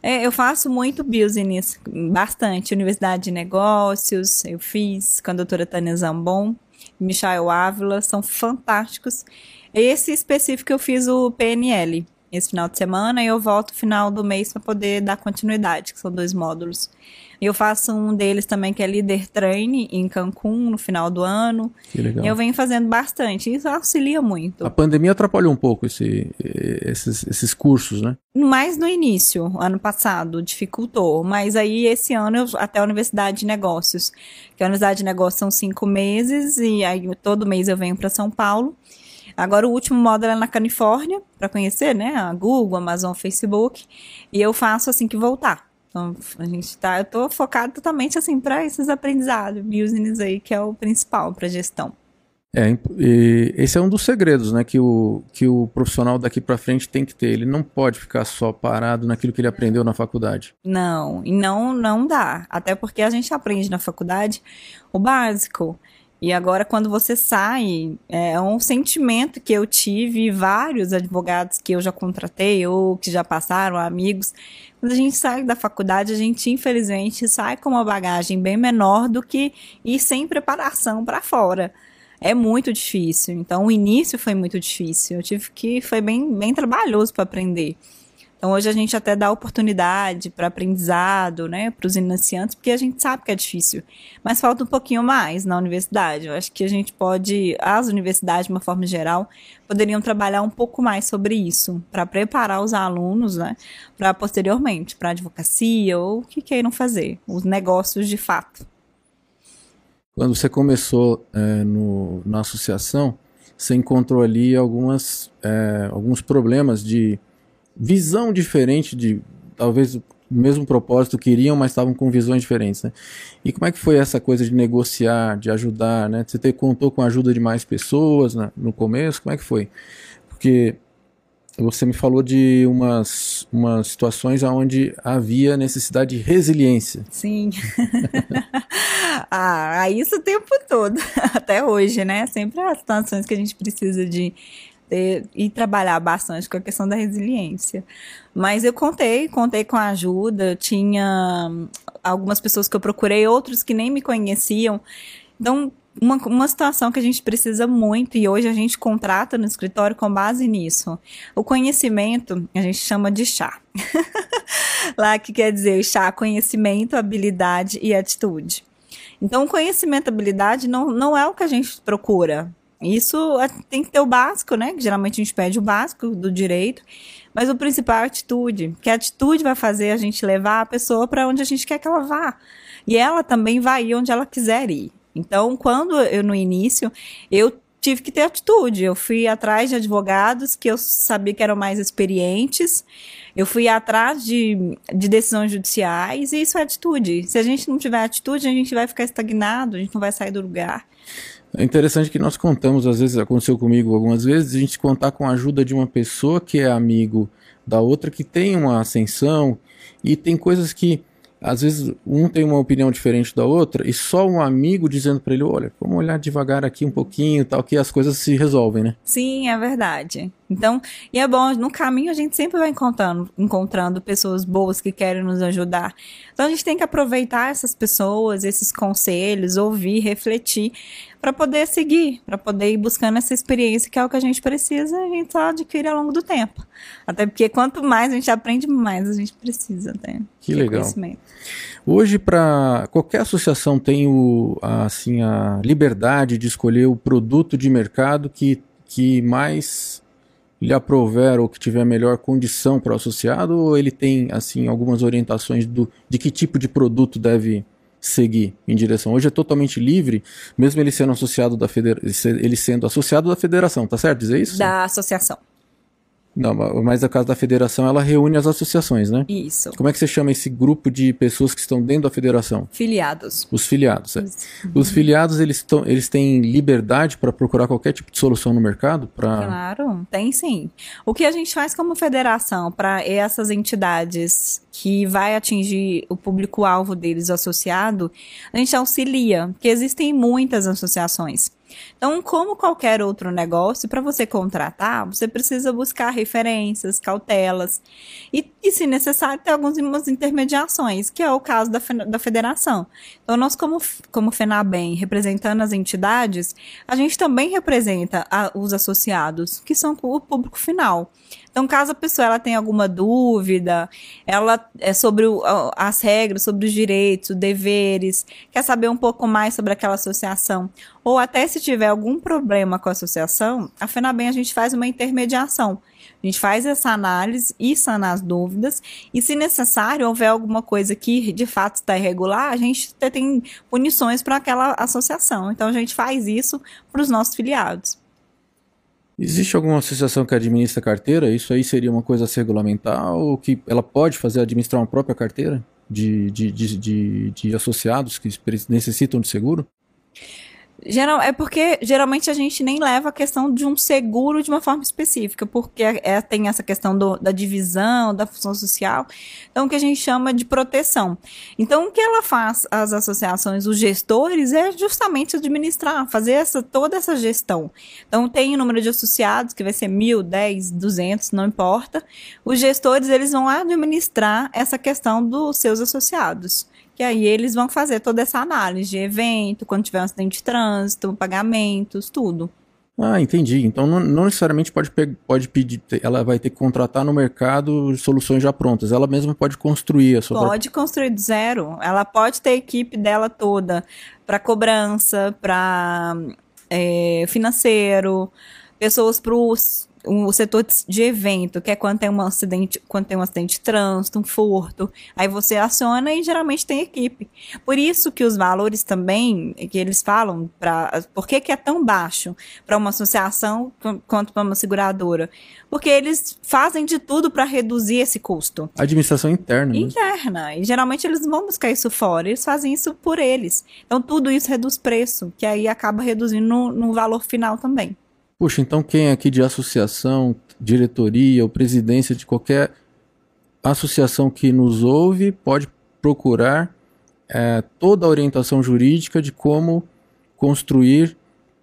É, eu faço muito business, bastante. Universidade de Negócios, eu fiz com a doutora Tânia Zambon, Michael Ávila, são fantásticos. Esse específico eu fiz o PNL esse final de semana e eu volto no final do mês para poder dar continuidade, que são dois módulos. Eu faço um deles também que é Leader Train em Cancún no final do ano. Que legal. Eu venho fazendo bastante. Isso auxilia muito. A pandemia atrapalhou um pouco esse, esses, esses cursos, né? Mais no início, ano passado, dificultou. Mas aí esse ano eu, até a Universidade de Negócios. Que a Universidade de Negócios são cinco meses e aí todo mês eu venho para São Paulo. Agora o último módulo é na Califórnia, para conhecer, né? A Google, Amazon, Facebook. E eu faço assim que voltar. Então, a gente tá, eu tô focado totalmente assim para esses aprendizados, business aí, que é o principal para gestão. É, esse é um dos segredos, né, que o, que o profissional daqui para frente tem que ter. Ele não pode ficar só parado naquilo que ele aprendeu na faculdade. Não, e não, não dá. Até porque a gente aprende na faculdade o básico. E agora, quando você sai, é um sentimento que eu tive, vários advogados que eu já contratei ou que já passaram, amigos. Quando a gente sai da faculdade, a gente, infelizmente, sai com uma bagagem bem menor do que ir sem preparação para fora. É muito difícil. Então, o início foi muito difícil. Eu tive que. Foi bem, bem trabalhoso para aprender. Então hoje a gente até dá oportunidade para aprendizado, né, para os iniciantes, porque a gente sabe que é difícil. Mas falta um pouquinho mais na universidade. Eu acho que a gente pode, as universidades de uma forma geral, poderiam trabalhar um pouco mais sobre isso, para preparar os alunos, né, para posteriormente, para advocacia ou o que queiram fazer, os negócios de fato. Quando você começou é, no, na associação, você encontrou ali algumas, é, alguns problemas de visão diferente de talvez o mesmo propósito queriam, mas estavam com visões diferentes, né? E como é que foi essa coisa de negociar, de ajudar, né? Você ter, contou com a ajuda de mais pessoas né, no começo, como é que foi? Porque você me falou de umas, umas situações onde havia necessidade de resiliência. Sim. ah, isso o tempo todo, até hoje, né? Sempre as situações que a gente precisa de ter, e trabalhar bastante com a questão da resiliência. Mas eu contei, contei com a ajuda, tinha algumas pessoas que eu procurei, outros que nem me conheciam. Então, uma, uma situação que a gente precisa muito e hoje a gente contrata no escritório com base nisso. O conhecimento a gente chama de chá. Lá que quer dizer chá, conhecimento, habilidade e atitude. Então, conhecimento, habilidade não, não é o que a gente procura. Isso é, tem que ter o básico, né? Geralmente a gente pede o básico do direito, mas o principal é a atitude, que a atitude vai fazer a gente levar a pessoa para onde a gente quer que ela vá. E ela também vai ir onde ela quiser ir. Então, quando eu no início, eu tive que ter atitude. Eu fui atrás de advogados que eu sabia que eram mais experientes. Eu fui atrás de, de decisões judiciais e isso é atitude. Se a gente não tiver atitude, a gente vai ficar estagnado, a gente não vai sair do lugar. É interessante que nós contamos, às vezes aconteceu comigo algumas vezes, a gente contar com a ajuda de uma pessoa que é amigo da outra, que tem uma ascensão e tem coisas que às vezes um tem uma opinião diferente da outra e só um amigo dizendo para ele, olha, vamos olhar devagar aqui um pouquinho, tal, que as coisas se resolvem, né? Sim, é verdade. Então, e é bom, no caminho a gente sempre vai encontrando, encontrando pessoas boas que querem nos ajudar. Então a gente tem que aproveitar essas pessoas, esses conselhos, ouvir, refletir, para poder seguir, para poder ir buscando essa experiência que é o que a gente precisa, a gente só adquire ao longo do tempo. Até porque quanto mais a gente aprende, mais a gente precisa. Né? Que legal. Hoje, para qualquer associação tem o, assim, a liberdade de escolher o produto de mercado que, que mais lhe aprover ou que tiver melhor condição para o associado, ou ele tem assim algumas orientações do, de que tipo de produto deve seguir em direção. Hoje é totalmente livre, mesmo ele sendo associado da ele sendo associado da federação, tá certo dizer isso? Da associação. Não, mas no caso da federação, ela reúne as associações, né? Isso. Como é que você chama esse grupo de pessoas que estão dentro da federação? Filiados. Os filiados, é. Os filiados, eles, tão, eles têm liberdade para procurar qualquer tipo de solução no mercado? Pra... Claro, tem sim. O que a gente faz como federação para essas entidades que vai atingir o público-alvo deles associado, a gente auxilia, porque existem muitas associações. Então, como qualquer outro negócio, para você contratar, você precisa buscar referências, cautelas. E, e, se necessário, ter algumas intermediações, que é o caso da, da federação. Então, nós, como, como FENABEM, representando as entidades, a gente também representa a, os associados, que são o público final. Então, caso a pessoa ela tenha alguma dúvida, ela é sobre o, as regras, sobre os direitos, deveres, quer saber um pouco mais sobre aquela associação, ou até se tiver algum problema com a associação, a FENABEM a gente faz uma intermediação. A gente faz essa análise e sanar as dúvidas, e se necessário, houver alguma coisa que de fato está irregular, a gente tem punições para aquela associação. Então, a gente faz isso para os nossos filiados. Existe alguma associação que administra carteira? Isso aí seria uma coisa a regulamentar ou que ela pode fazer administrar uma própria carteira de, de, de, de, de associados que necessitam de seguro? Geral, é porque geralmente a gente nem leva a questão de um seguro de uma forma específica, porque é, é, tem essa questão do, da divisão, da função social, então o que a gente chama de proteção. Então o que ela faz, as associações, os gestores, é justamente administrar, fazer essa, toda essa gestão. Então tem o número de associados, que vai ser mil, dez, duzentos, não importa. Os gestores, eles vão administrar essa questão dos seus associados que aí eles vão fazer toda essa análise de evento, quando tiver um acidente de trânsito, pagamentos, tudo. Ah, entendi. Então não, não necessariamente pode, pode pedir, ela vai ter que contratar no mercado soluções já prontas. Ela mesma pode construir a sua. Pode própria... construir do zero. Ela pode ter a equipe dela toda para cobrança, para é, financeiro, pessoas para o setor de evento, que é quando tem um acidente, quando tem um acidente de trânsito, um furto, aí você aciona e geralmente tem equipe. Por isso que os valores também que eles falam para por que, que é tão baixo para uma associação quanto para uma seguradora? Porque eles fazem de tudo para reduzir esse custo. Administração interna. Mesmo. Interna. E geralmente eles vão buscar isso fora. Eles fazem isso por eles. Então tudo isso reduz preço, que aí acaba reduzindo no, no valor final também. Puxa, então quem é aqui de associação, diretoria ou presidência de qualquer associação que nos ouve pode procurar é, toda a orientação jurídica de como construir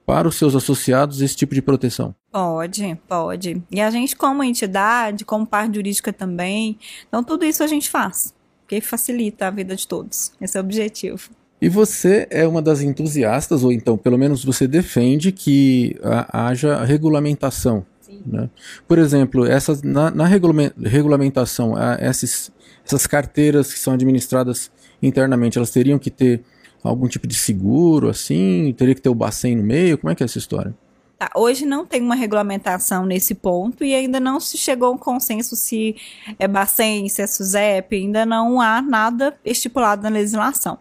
para os seus associados esse tipo de proteção? Pode, pode. E a gente, como entidade, como parte jurídica também, então tudo isso a gente faz, porque facilita a vida de todos. Esse é o objetivo. E você é uma das entusiastas, ou então, pelo menos você defende que haja regulamentação. Né? Por exemplo, essas, na, na regulamentação, essas, essas carteiras que são administradas internamente, elas teriam que ter algum tipo de seguro, assim? Teria que ter o Bacen no meio? Como é que é essa história? Tá, hoje não tem uma regulamentação nesse ponto e ainda não se chegou a um consenso se é Bacen, se é SUSEP, ainda não há nada estipulado na legislação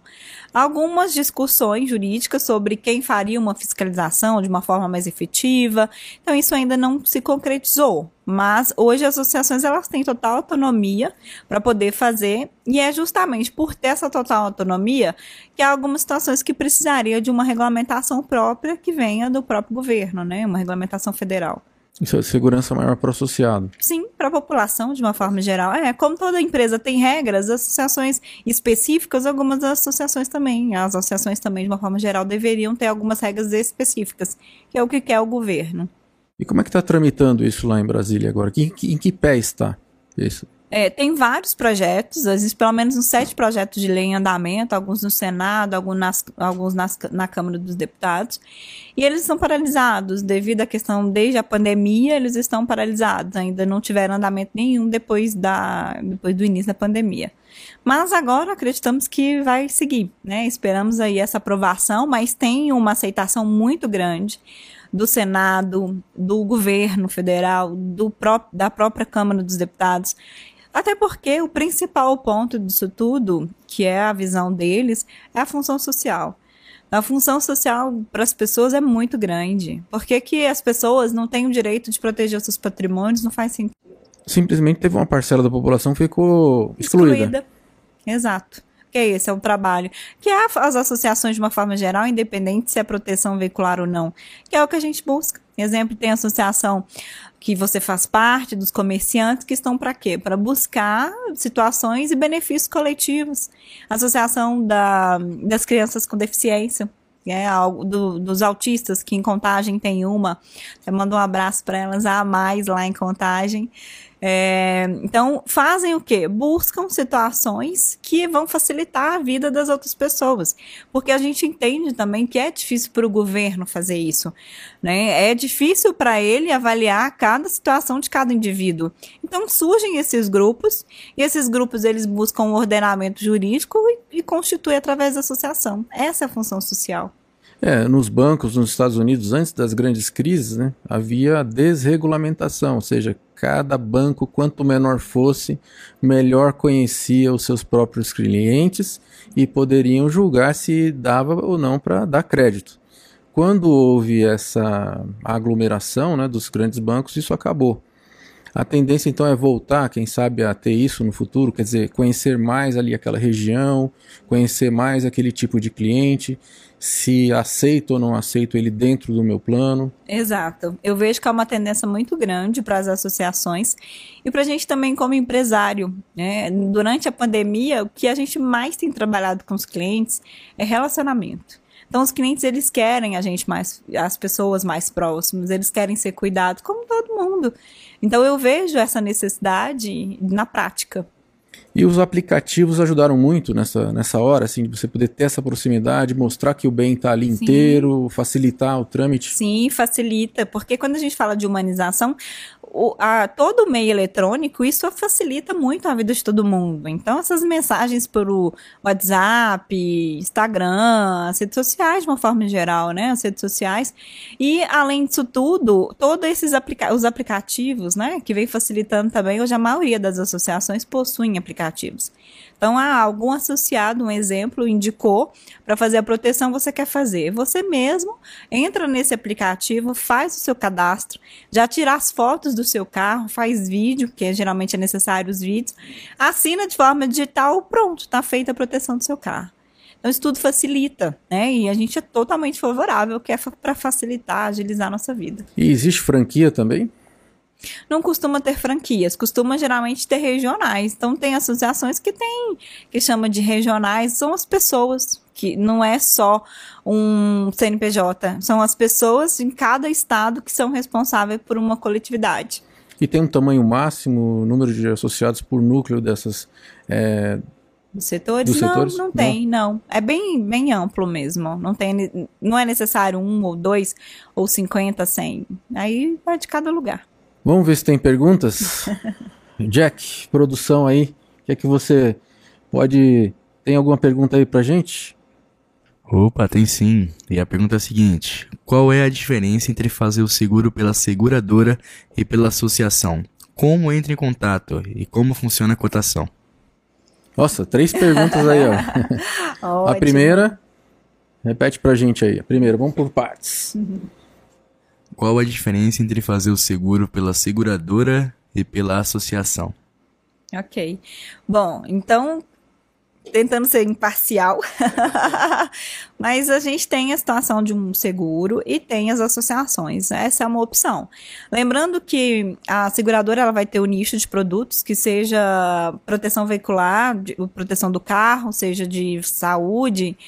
algumas discussões jurídicas sobre quem faria uma fiscalização de uma forma mais efetiva. Então isso ainda não se concretizou, mas hoje as associações elas têm total autonomia para poder fazer e é justamente por ter essa total autonomia que há algumas situações que precisariam de uma regulamentação própria que venha do próprio governo, né, uma regulamentação federal. Isso é segurança maior para o associado. Sim, para a população de uma forma geral. É, como toda empresa tem regras, associações específicas, algumas associações também, as associações também de uma forma geral deveriam ter algumas regras específicas, que é o que quer o governo. E como é que está tramitando isso lá em Brasília agora? Em que, em que pé está isso? É, tem vários projetos, existem pelo menos uns sete projetos de lei em andamento, alguns no Senado, alguns, nas, alguns nas, na Câmara dos Deputados, e eles estão paralisados devido à questão, desde a pandemia, eles estão paralisados, ainda não tiveram andamento nenhum depois, da, depois do início da pandemia. Mas agora acreditamos que vai seguir, né? Esperamos aí essa aprovação, mas tem uma aceitação muito grande do Senado, do governo federal, do pró da própria Câmara dos Deputados. Até porque o principal ponto disso tudo, que é a visão deles, é a função social. A função social para as pessoas é muito grande. Por que, que as pessoas não têm o direito de proteger os seus patrimônios? Não faz sentido. Simplesmente teve uma parcela da população que ficou excluída. excluída. Exato que é esse, é o trabalho, que é as associações de uma forma geral, independente se é proteção veicular ou não, que é o que a gente busca. Exemplo, tem associação que você faz parte dos comerciantes que estão para quê? Para buscar situações e benefícios coletivos. Associação da, das crianças com deficiência, é, do, dos autistas, que em Contagem tem uma. Eu mando um abraço para elas, a mais lá em Contagem. É, então, fazem o quê? Buscam situações que vão facilitar a vida das outras pessoas. Porque a gente entende também que é difícil para o governo fazer isso. Né? É difícil para ele avaliar cada situação de cada indivíduo. Então, surgem esses grupos, e esses grupos eles buscam um ordenamento jurídico e, e constituem através da associação. Essa é a função social. É, nos bancos nos Estados Unidos, antes das grandes crises, né, havia desregulamentação, ou seja, cada banco, quanto menor fosse, melhor conhecia os seus próprios clientes e poderiam julgar se dava ou não para dar crédito. Quando houve essa aglomeração né, dos grandes bancos, isso acabou. A tendência então é voltar, quem sabe, a ter isso no futuro, quer dizer, conhecer mais ali aquela região, conhecer mais aquele tipo de cliente, se aceito ou não aceito ele dentro do meu plano. Exato. Eu vejo que há uma tendência muito grande para as associações e para a gente também como empresário. Né? Durante a pandemia, o que a gente mais tem trabalhado com os clientes é relacionamento. Então, os clientes, eles querem a gente mais, as pessoas mais próximas, eles querem ser cuidados, como todo mundo. Então, eu vejo essa necessidade na prática. E os aplicativos ajudaram muito nessa, nessa hora, assim, de você poder ter essa proximidade, mostrar que o bem está ali Sim. inteiro, facilitar o trâmite. Sim, facilita, porque quando a gente fala de humanização, o, a, todo o meio eletrônico, isso facilita muito a vida de todo mundo. Então, essas mensagens por WhatsApp, Instagram, as redes sociais, de uma forma geral, né? As redes sociais. E, além disso tudo, todos esses aplica os aplicativos, né? Que vem facilitando também, hoje a maioria das associações possuem aplicativos. Então, há algum associado, um exemplo, indicou para fazer a proteção você quer fazer. Você mesmo entra nesse aplicativo, faz o seu cadastro, já tira as fotos do seu carro, faz vídeo, que geralmente é necessário os vídeos, assina de forma digital, pronto, está feita a proteção do seu carro. Então, isso tudo facilita, né? E a gente é totalmente favorável, que é para facilitar, agilizar a nossa vida. E existe franquia também? Não costuma ter franquias, costuma geralmente ter regionais. Então tem associações que tem, que chama de regionais, são as pessoas, que não é só um CNPJ, são as pessoas em cada estado que são responsáveis por uma coletividade. E tem um tamanho máximo, número de associados por núcleo dessas é, dos setores? Dos não, setores? não tem, não. não. É bem, bem amplo mesmo. Não, tem, não é necessário um ou dois ou cinquenta, cem. Aí vai de cada lugar. Vamos ver se tem perguntas. Jack, produção aí, o que é que você pode. Tem alguma pergunta aí pra gente? Opa, tem sim. E a pergunta é a seguinte: Qual é a diferença entre fazer o seguro pela seguradora e pela associação? Como entra em contato e como funciona a cotação? Nossa, três perguntas aí, ó. a primeira, repete pra gente aí. A primeira, vamos por partes. Qual a diferença entre fazer o seguro pela seguradora e pela associação? Ok. Bom, então, tentando ser imparcial, mas a gente tem a situação de um seguro e tem as associações. Essa é uma opção. Lembrando que a seguradora ela vai ter o nicho de produtos que seja proteção veicular, proteção do carro, seja de saúde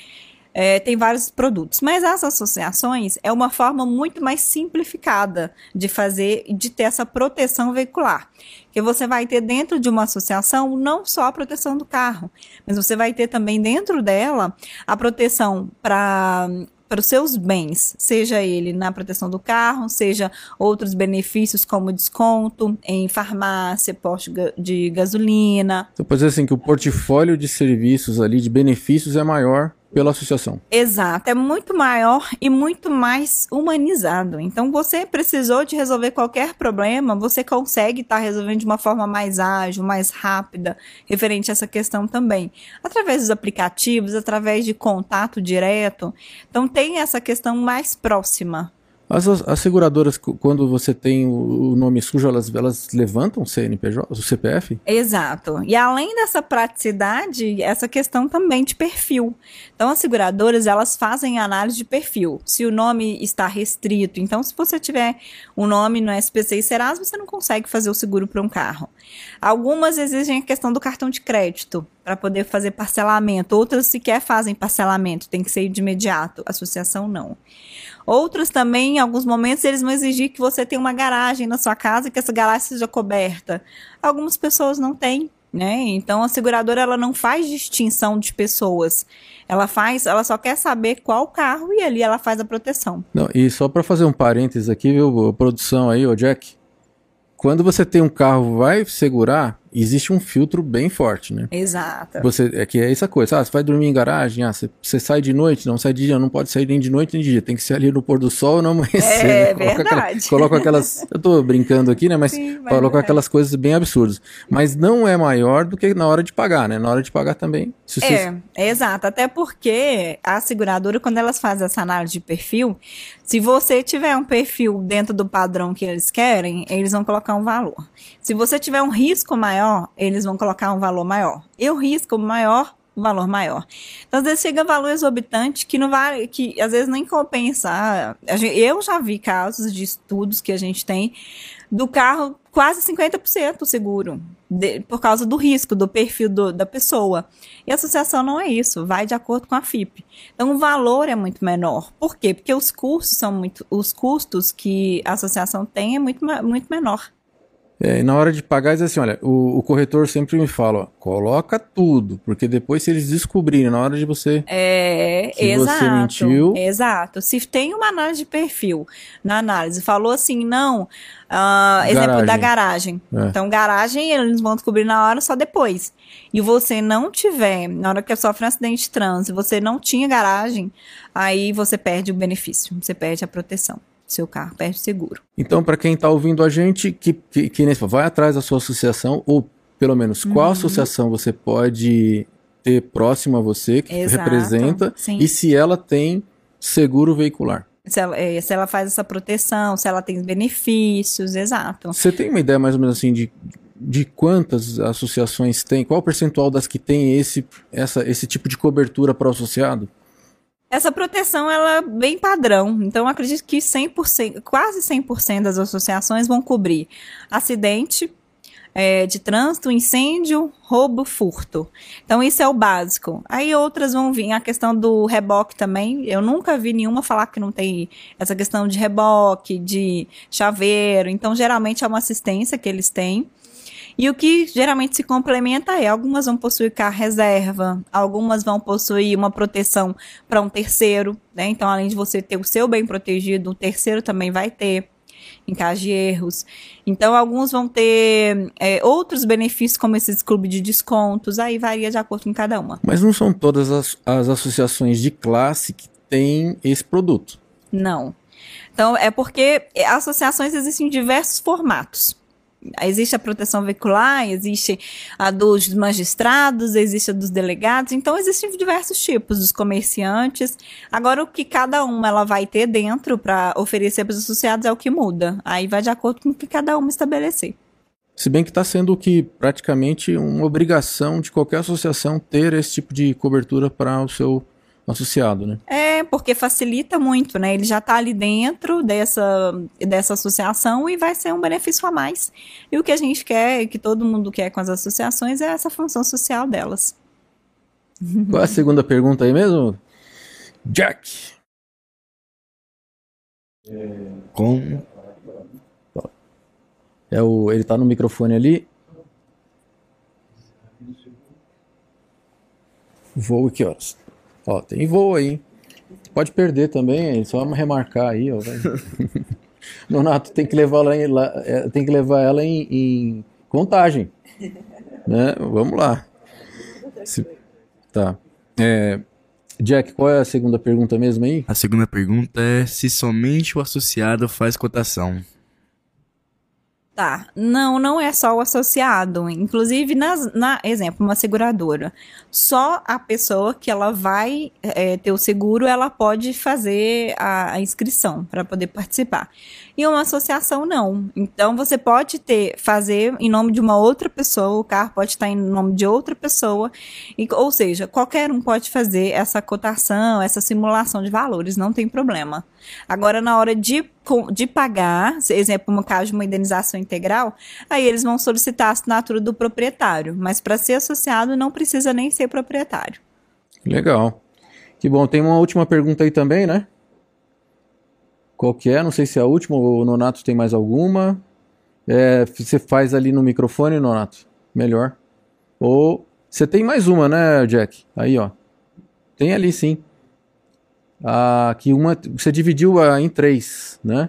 é, tem vários produtos. Mas as associações é uma forma muito mais simplificada de fazer, de ter essa proteção veicular. Que você vai ter dentro de uma associação não só a proteção do carro, mas você vai ter também dentro dela a proteção para para os seus bens, seja ele na proteção do carro, seja outros benefícios como desconto em farmácia, posto de gasolina. Então pode dizer assim que o portfólio de serviços ali, de benefícios é maior pela associação. Exato, é muito maior e muito mais humanizado. Então, você precisou de resolver qualquer problema, você consegue estar tá resolvendo de uma forma mais ágil, mais rápida, referente a essa questão também. Através dos aplicativos, através de contato direto. Então, tem essa questão mais próxima. As, as seguradoras, quando você tem o nome sujo, elas, elas levantam o CNPJ, o CPF? Exato. E além dessa praticidade, essa questão também de perfil. Então, as seguradoras, elas fazem análise de perfil. Se o nome está restrito, então se você tiver um nome no SPC e Serasa, você não consegue fazer o seguro para um carro. Algumas exigem a questão do cartão de crédito para poder fazer parcelamento. Outras sequer fazem parcelamento, tem que ser de imediato. Associação não. Outros também, em alguns momentos, eles vão exigir que você tenha uma garagem na sua casa e que essa garagem seja coberta. Algumas pessoas não têm, né? Então a seguradora ela não faz distinção de pessoas. Ela faz, ela só quer saber qual carro e ali ela faz a proteção. Não, e só para fazer um parênteses aqui, viu, produção aí, o Jack. Quando você tem um carro, vai segurar, existe um filtro bem forte, né? Exato. Você, é que é essa coisa, ah, você vai dormir em garagem, ah, você, você, sai de noite, não sai de dia, não pode sair nem de noite nem de dia, tem que ser ali no pôr do sol ou no amanhecer. É né? verdade. Coloca aquelas, eu tô brincando aqui, né, mas Sim, coloca aquelas coisas bem absurdas. Mas não é maior do que na hora de pagar, né? Na hora de pagar também. É, é, exato, até porque a seguradora, quando elas fazem essa análise de perfil, se você tiver um perfil dentro do padrão que eles querem, eles vão colocar um valor. Se você tiver um risco maior, eles vão colocar um valor maior. E o risco maior, um valor maior. Então, às vezes chega valor exorbitante que não vale, que às vezes nem compensa. Eu já vi casos de estudos que a gente tem do carro quase 50% seguro, de, por causa do risco, do perfil do, da pessoa. E a associação não é isso, vai de acordo com a FIP. Então o valor é muito menor. Por quê? Porque os custos são muito, os custos que a associação tem é muito, muito menor. É, na hora de pagar, diz assim: olha, o, o, corretor sempre me fala, ó, coloca tudo, porque depois se eles descobrirem na hora de você. É, exato. Você mentiu. Exato. Se tem uma análise de perfil na análise, falou assim, não. Uh, exemplo da garagem. É. Então, garagem, eles vão descobrir na hora só depois. E você não tiver, na hora que sofre um acidente de trânsito, você não tinha garagem, aí você perde o benefício, você perde a proteção seu carro, perde seguro. Então, para quem está ouvindo a gente, que, que, que vai atrás da sua associação, ou pelo menos qual uhum. associação você pode ter próximo a você, que Exato, representa, sim. e se ela tem seguro veicular. Se ela, é, se ela, faz essa proteção, se ela tem benefícios, exato. Você tem uma ideia mais ou menos assim de, de quantas associações tem? Qual o percentual das que tem esse, essa, esse tipo de cobertura para o associado? Essa proteção ela é bem padrão, então acredito que 100%, quase 100% das associações vão cobrir acidente é, de trânsito, incêndio, roubo, furto. Então isso é o básico. Aí outras vão vir a questão do reboque também. Eu nunca vi nenhuma falar que não tem essa questão de reboque, de chaveiro. Então geralmente é uma assistência que eles têm. E o que geralmente se complementa é, algumas vão possuir carro reserva, algumas vão possuir uma proteção para um terceiro, né? Então, além de você ter o seu bem protegido, o terceiro também vai ter em caso de erros. Então, alguns vão ter é, outros benefícios, como esses clubes de descontos, aí varia de acordo com cada uma. Mas não são todas as, as associações de classe que têm esse produto. Não. Então, é porque associações existem em diversos formatos. Existe a proteção veicular, existe a dos magistrados, existe a dos delegados, então existem diversos tipos dos comerciantes. Agora, o que cada uma ela vai ter dentro para oferecer para os associados é o que muda. Aí vai de acordo com o que cada uma estabelecer. Se bem que está sendo que praticamente uma obrigação de qualquer associação ter esse tipo de cobertura para o seu associado, né? É, porque facilita muito, né? Ele já está ali dentro dessa, dessa associação e vai ser um benefício a mais. E o que a gente quer, que todo mundo quer com as associações, é essa função social delas. Qual é a segunda pergunta aí mesmo? Jack. Com. É o, ele tá no microfone ali. Voo que horas? Ó, tem voo aí. Pode perder também, só remarcar aí, ó. Nonato, tem que levar ela em, é, tem que levar ela em, em contagem. Né? Vamos lá. Se, tá. É, Jack, qual é a segunda pergunta mesmo aí? A segunda pergunta é se somente o associado faz cotação. Tá, não, não é só o associado. Inclusive, nas, na exemplo, uma seguradora, só a pessoa que ela vai é, ter o seguro, ela pode fazer a, a inscrição para poder participar. E uma associação não. Então, você pode ter fazer em nome de uma outra pessoa, o carro pode estar em nome de outra pessoa, e, ou seja, qualquer um pode fazer essa cotação, essa simulação de valores, não tem problema. Agora, na hora de, de pagar, exemplo, no caso de uma indenização integral, aí eles vão solicitar a assinatura do proprietário, mas para ser associado não precisa nem ser proprietário. Legal. Que bom, tem uma última pergunta aí também, né? Qual que é? Não sei se é a última ou o Nonato tem mais alguma. É, você faz ali no microfone, Nonato. Melhor. Ou você tem mais uma, né, Jack? Aí, ó. Tem ali sim. Ah, que uma você dividiu a, em três, né?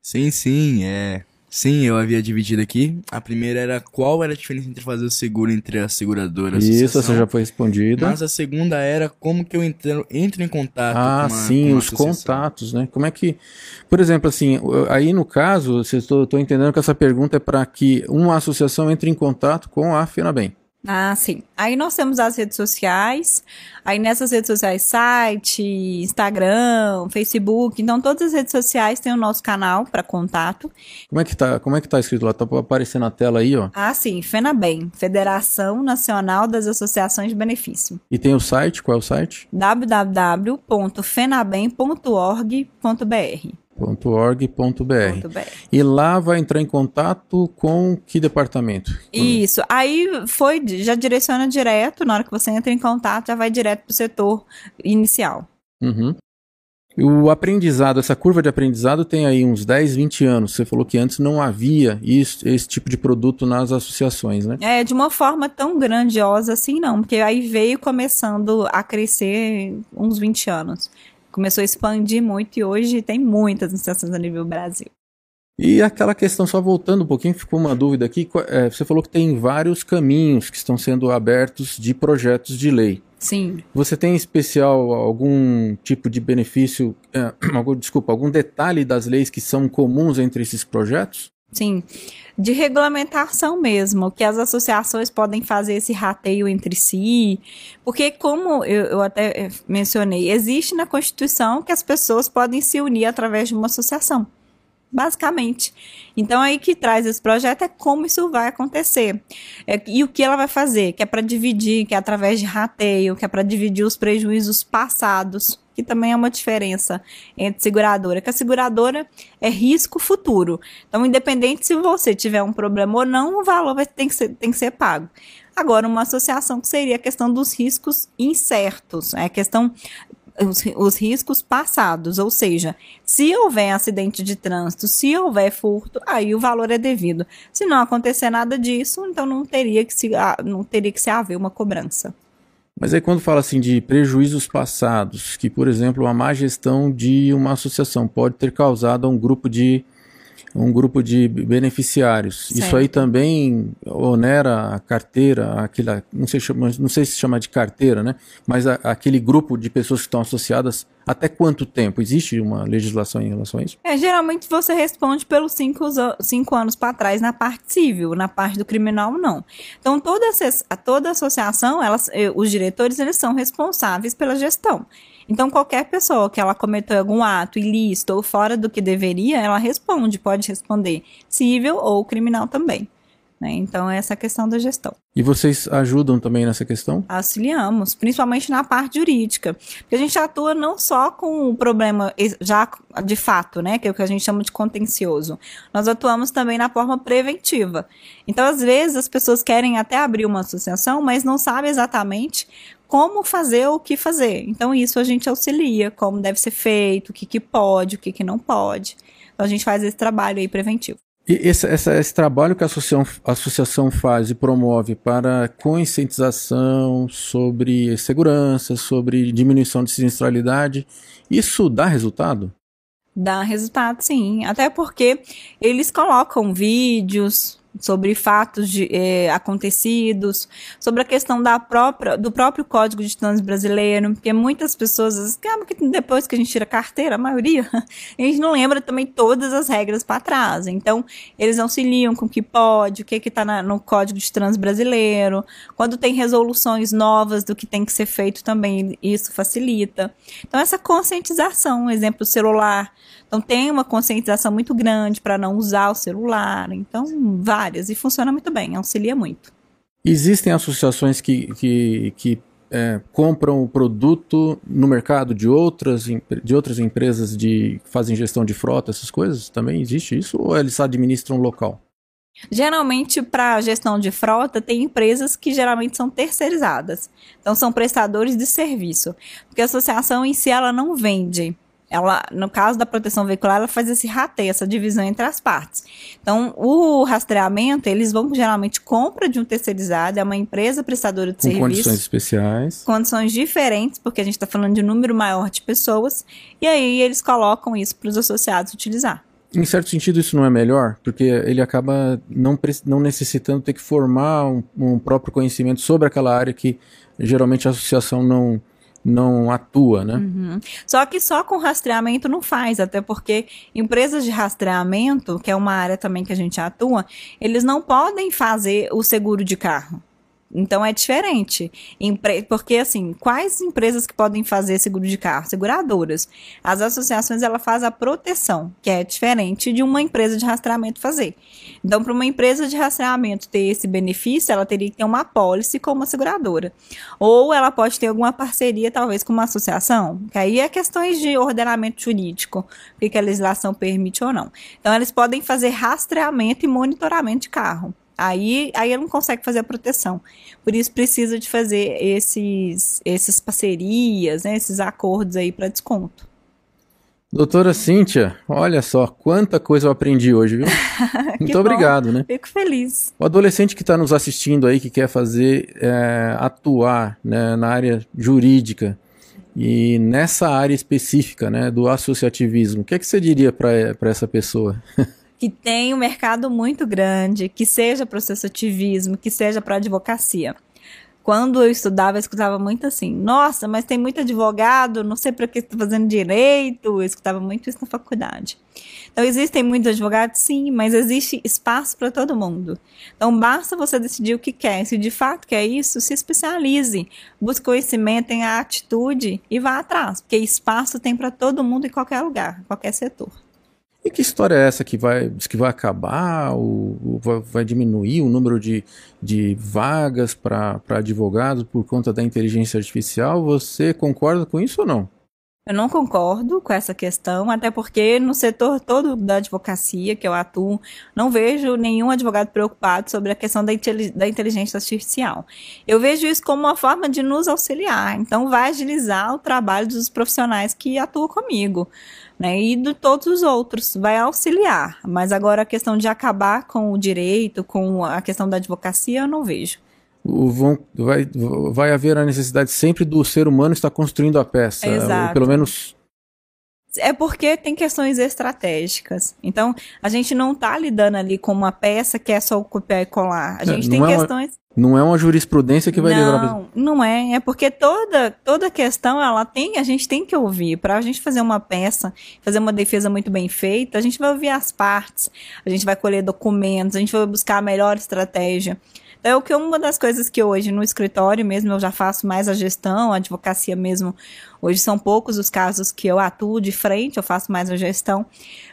Sim, sim, é. Sim, eu havia dividido aqui. A primeira era qual era a diferença entre fazer o seguro entre a seguradora e a Isso, essa já foi respondida. Mas a segunda era como que eu entro, entro em contato ah, com Ah, sim, com os contatos, né? Como é que... Por exemplo, assim, aí no caso, estou entendendo que essa pergunta é para que uma associação entre em contato com a FenaBem. Ah, sim. Aí nós temos as redes sociais. Aí nessas redes sociais, site, Instagram, Facebook. Então, todas as redes sociais têm o nosso canal para contato. Como é que tá? Como é que tá escrito lá? Tá aparecendo na tela aí, ó. Ah, sim. FENABEM, Federação Nacional das Associações de Benefício. E tem o site? Qual é o site? www.fenabem.org.br .org.br. E lá vai entrar em contato com que departamento? Isso. Aí foi, já direciona direto, na hora que você entra em contato, já vai direto para o setor inicial. Uhum. O aprendizado, essa curva de aprendizado tem aí uns 10, 20 anos. Você falou que antes não havia isso, esse tipo de produto nas associações, né? É, de uma forma tão grandiosa assim, não, porque aí veio começando a crescer uns 20 anos. Começou a expandir muito e hoje tem muitas associações a nível Brasil. E aquela questão, só voltando um pouquinho, ficou uma dúvida aqui. É, você falou que tem vários caminhos que estão sendo abertos de projetos de lei. Sim. Você tem em especial algum tipo de benefício, é, algum, desculpa, algum detalhe das leis que são comuns entre esses projetos? Sim, de regulamentação mesmo, que as associações podem fazer esse rateio entre si, porque como eu, eu até mencionei, existe na Constituição que as pessoas podem se unir através de uma associação basicamente. Então aí que traz esse projeto é como isso vai acontecer é, e o que ela vai fazer, que é para dividir, que é através de rateio, que é para dividir os prejuízos passados, que também é uma diferença entre seguradora, que a seguradora é risco futuro. Então, independente se você tiver um problema ou não, o valor vai, tem, que ser, tem que ser pago. Agora, uma associação que seria a questão dos riscos incertos, é a questão os, os riscos passados, ou seja, se houver acidente de trânsito, se houver furto, aí o valor é devido. Se não acontecer nada disso, então não teria que se, não teria que se haver uma cobrança. Mas aí quando fala assim de prejuízos passados, que por exemplo a má gestão de uma associação pode ter causado a um grupo de um grupo de beneficiários. Certo. Isso aí também onera a carteira, aquela, não sei, não sei se chama de carteira, né? Mas a, aquele grupo de pessoas que estão associadas, até quanto tempo? Existe uma legislação em relação a isso? É, geralmente você responde pelos cinco, cinco anos para trás na parte civil, na parte do criminal não. Então toda, toda associação, elas, eh, os diretores, eles são responsáveis pela gestão. Então, qualquer pessoa que ela cometeu algum ato ilícito ou fora do que deveria, ela responde, pode responder civil ou criminal também. Né? Então, essa é a questão da gestão. E vocês ajudam também nessa questão? Auxiliamos, principalmente na parte jurídica. Porque a gente atua não só com o problema já de fato, né? Que é o que a gente chama de contencioso. Nós atuamos também na forma preventiva. Então, às vezes, as pessoas querem até abrir uma associação, mas não sabem exatamente como fazer o que fazer. Então, isso a gente auxilia, como deve ser feito, o que, que pode, o que, que não pode. Então, a gente faz esse trabalho aí preventivo. E esse, esse, esse trabalho que a associação, a associação faz e promove para conscientização sobre segurança, sobre diminuição de sinistralidade, isso dá resultado? Dá resultado, sim. Até porque eles colocam vídeos, sobre fatos de, é, acontecidos, sobre a questão da própria, do próprio Código de Trânsito brasileiro, porque muitas pessoas, acabam que depois que a gente tira a carteira, a maioria, a gente não lembra também todas as regras para trás. Então, eles auxiliam com o que pode, o que está no Código de Trânsito brasileiro, quando tem resoluções novas do que tem que ser feito também, isso facilita. Então, essa conscientização, exemplo, celular, então tem uma conscientização muito grande para não usar o celular. Então, várias. E funciona muito bem, auxilia muito. Existem associações que, que, que é, compram o produto no mercado de outras, de outras empresas de, que fazem gestão de frota, essas coisas? Também existe isso? Ou eles administram local? Geralmente, para gestão de frota, tem empresas que geralmente são terceirizadas. Então, são prestadores de serviço. Porque a associação em si, ela não vende ela, no caso da proteção veicular, ela faz esse rateio, essa divisão entre as partes. Então, o rastreamento, eles vão geralmente compra de um terceirizado, é uma empresa prestadora de Com serviço. condições especiais. Condições diferentes, porque a gente está falando de um número maior de pessoas, e aí eles colocam isso para os associados utilizar. Em certo sentido, isso não é melhor, porque ele acaba não, não necessitando ter que formar um, um próprio conhecimento sobre aquela área que geralmente a associação não, não atua, né? Uhum. Só que só com rastreamento não faz, até porque empresas de rastreamento, que é uma área também que a gente atua, eles não podem fazer o seguro de carro. Então é diferente. Porque, assim, quais empresas que podem fazer seguro de carro? Seguradoras. As associações, ela faz a proteção, que é diferente de uma empresa de rastreamento fazer. Então, para uma empresa de rastreamento ter esse benefício, ela teria que ter uma apólice com uma seguradora. Ou ela pode ter alguma parceria, talvez, com uma associação, que aí é questões de ordenamento jurídico, o que a legislação permite ou não. Então, eles podem fazer rastreamento e monitoramento de carro. Aí, aí ele não consegue fazer a proteção. Por isso precisa de fazer esses, esses parcerias, né, esses acordos aí para desconto. Doutora Cíntia, olha só quanta coisa eu aprendi hoje, viu? Muito bom. obrigado, né? Fico feliz. O adolescente que está nos assistindo aí, que quer fazer, é, atuar né, na área jurídica e nessa área específica né, do associativismo, o que, é que você diria para essa pessoa? que tem um mercado muito grande, que seja para o associativismo, que seja para a advocacia. Quando eu estudava, eu escutava muito assim: nossa, mas tem muito advogado, não sei para que está fazendo direito. Eu escutava muito isso na faculdade. Então, existem muitos advogados, sim, mas existe espaço para todo mundo. Então, basta você decidir o que quer. Se de fato quer isso, se especialize, busque conhecimento, tenha atitude e vá atrás, porque espaço tem para todo mundo em qualquer lugar, qualquer setor. E que história é essa que vai, que vai acabar, ou, ou vai diminuir o número de, de vagas para advogados por conta da inteligência artificial? Você concorda com isso ou não? Eu não concordo com essa questão, até porque no setor todo da advocacia que eu atuo, não vejo nenhum advogado preocupado sobre a questão da, da inteligência artificial. Eu vejo isso como uma forma de nos auxiliar, então vai agilizar o trabalho dos profissionais que atuam comigo. Né, e de todos os outros, vai auxiliar. Mas agora a questão de acabar com o direito, com a questão da advocacia, eu não vejo vão, vai, vai haver a necessidade sempre do ser humano estar construindo a peça. Exato. pelo menos. É porque tem questões estratégicas. Então, a gente não está lidando ali com uma peça que é só copiar e colar. A é, gente é, tem é questões. Uma, não é uma jurisprudência que vai não, levar. Não, não é. É porque toda, toda questão, ela tem, a gente tem que ouvir. Para a gente fazer uma peça, fazer uma defesa muito bem feita, a gente vai ouvir as partes, a gente vai colher documentos, a gente vai buscar a melhor estratégia. É o que uma das coisas que hoje no escritório mesmo eu já faço mais a gestão, a advocacia mesmo. Hoje são poucos os casos que eu atuo de frente, eu faço mais a gestão.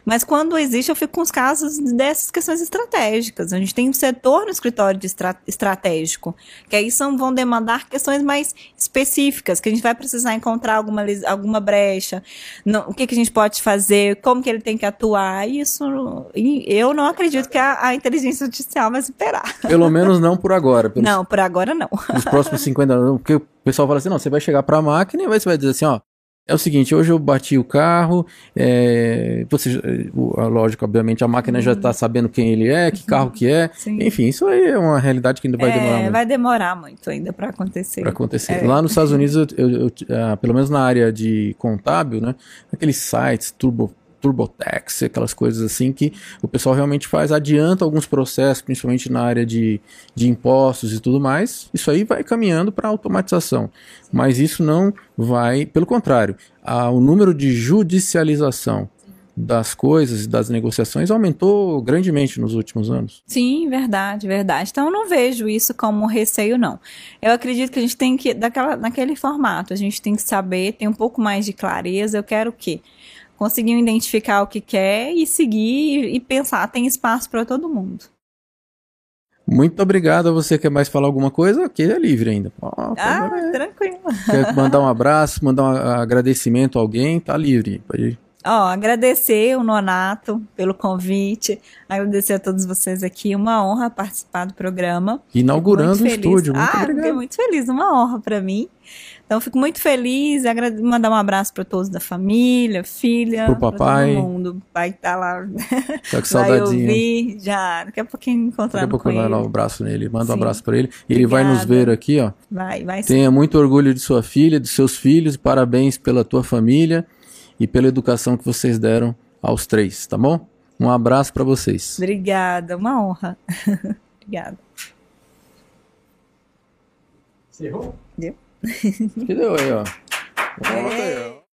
Mas quando existe, eu fico com os casos dessas questões estratégicas. A gente tem um setor no escritório de estra estratégico, que aí são, vão demandar questões mais específicas, que a gente vai precisar encontrar alguma, alguma brecha, o que, que a gente pode fazer, como que ele tem que atuar. Isso, eu não acredito que a, a inteligência artificial vai superar. Pelo menos não por agora. Pelos, não, por agora não. Nos próximos 50 anos, porque o pessoal fala assim, não, você vai chegar para a máquina e você vai dizer assim, ó, é o seguinte, hoje eu bati o carro, é, você, lógico, obviamente a máquina uhum. já está sabendo quem ele é, que carro que é, Sim. enfim, isso aí é uma realidade que ainda vai é, demorar muito. Vai demorar muito ainda para acontecer. Para acontecer. É. Lá nos Estados Unidos, eu, eu, eu, ah, pelo menos na área de contábil, né, aqueles sites, turbo TurboTax, aquelas coisas assim que o pessoal realmente faz, adianta alguns processos, principalmente na área de, de impostos e tudo mais. Isso aí vai caminhando para automatização. Mas isso não vai, pelo contrário, a, o número de judicialização das coisas e das negociações aumentou grandemente nos últimos anos. Sim, verdade, verdade. Então eu não vejo isso como receio, não. Eu acredito que a gente tem que, daquela, naquele formato, a gente tem que saber, ter um pouco mais de clareza. Eu quero o quê? Conseguiu identificar o que quer e seguir e pensar, tem espaço para todo mundo. Muito obrigado a você. Quer mais falar alguma coisa? Aqui é livre ainda. Oh, ah, é. tranquilo. Quer mandar um abraço, mandar um agradecimento a alguém? Tá livre. Pode ir. Ó, oh, agradecer o Nonato pelo convite, agradecer a todos vocês aqui, uma honra participar do programa. Inaugurando o estúdio, muito ah, obrigado. Fiquei muito feliz, uma honra para mim. Então, fico muito feliz, mandar um abraço para todos da família, filha, pro papai. todo mundo. O pai tá lá. Tá com saudadinha. Vai ouvir, já. Daqui a pouquinho encontrar Daqui a pouco vai dar um abraço nele, manda Sim. um abraço para ele. E ele vai nos ver aqui, ó. Vai, vai Tenha sim. muito orgulho de sua filha, de seus filhos, parabéns pela tua família e pela educação que vocês deram aos três, tá bom? Um abraço para vocês. Obrigada, uma honra. Obrigada. Você errou? Deu. Que deu aí, ó. É. Aí, ó.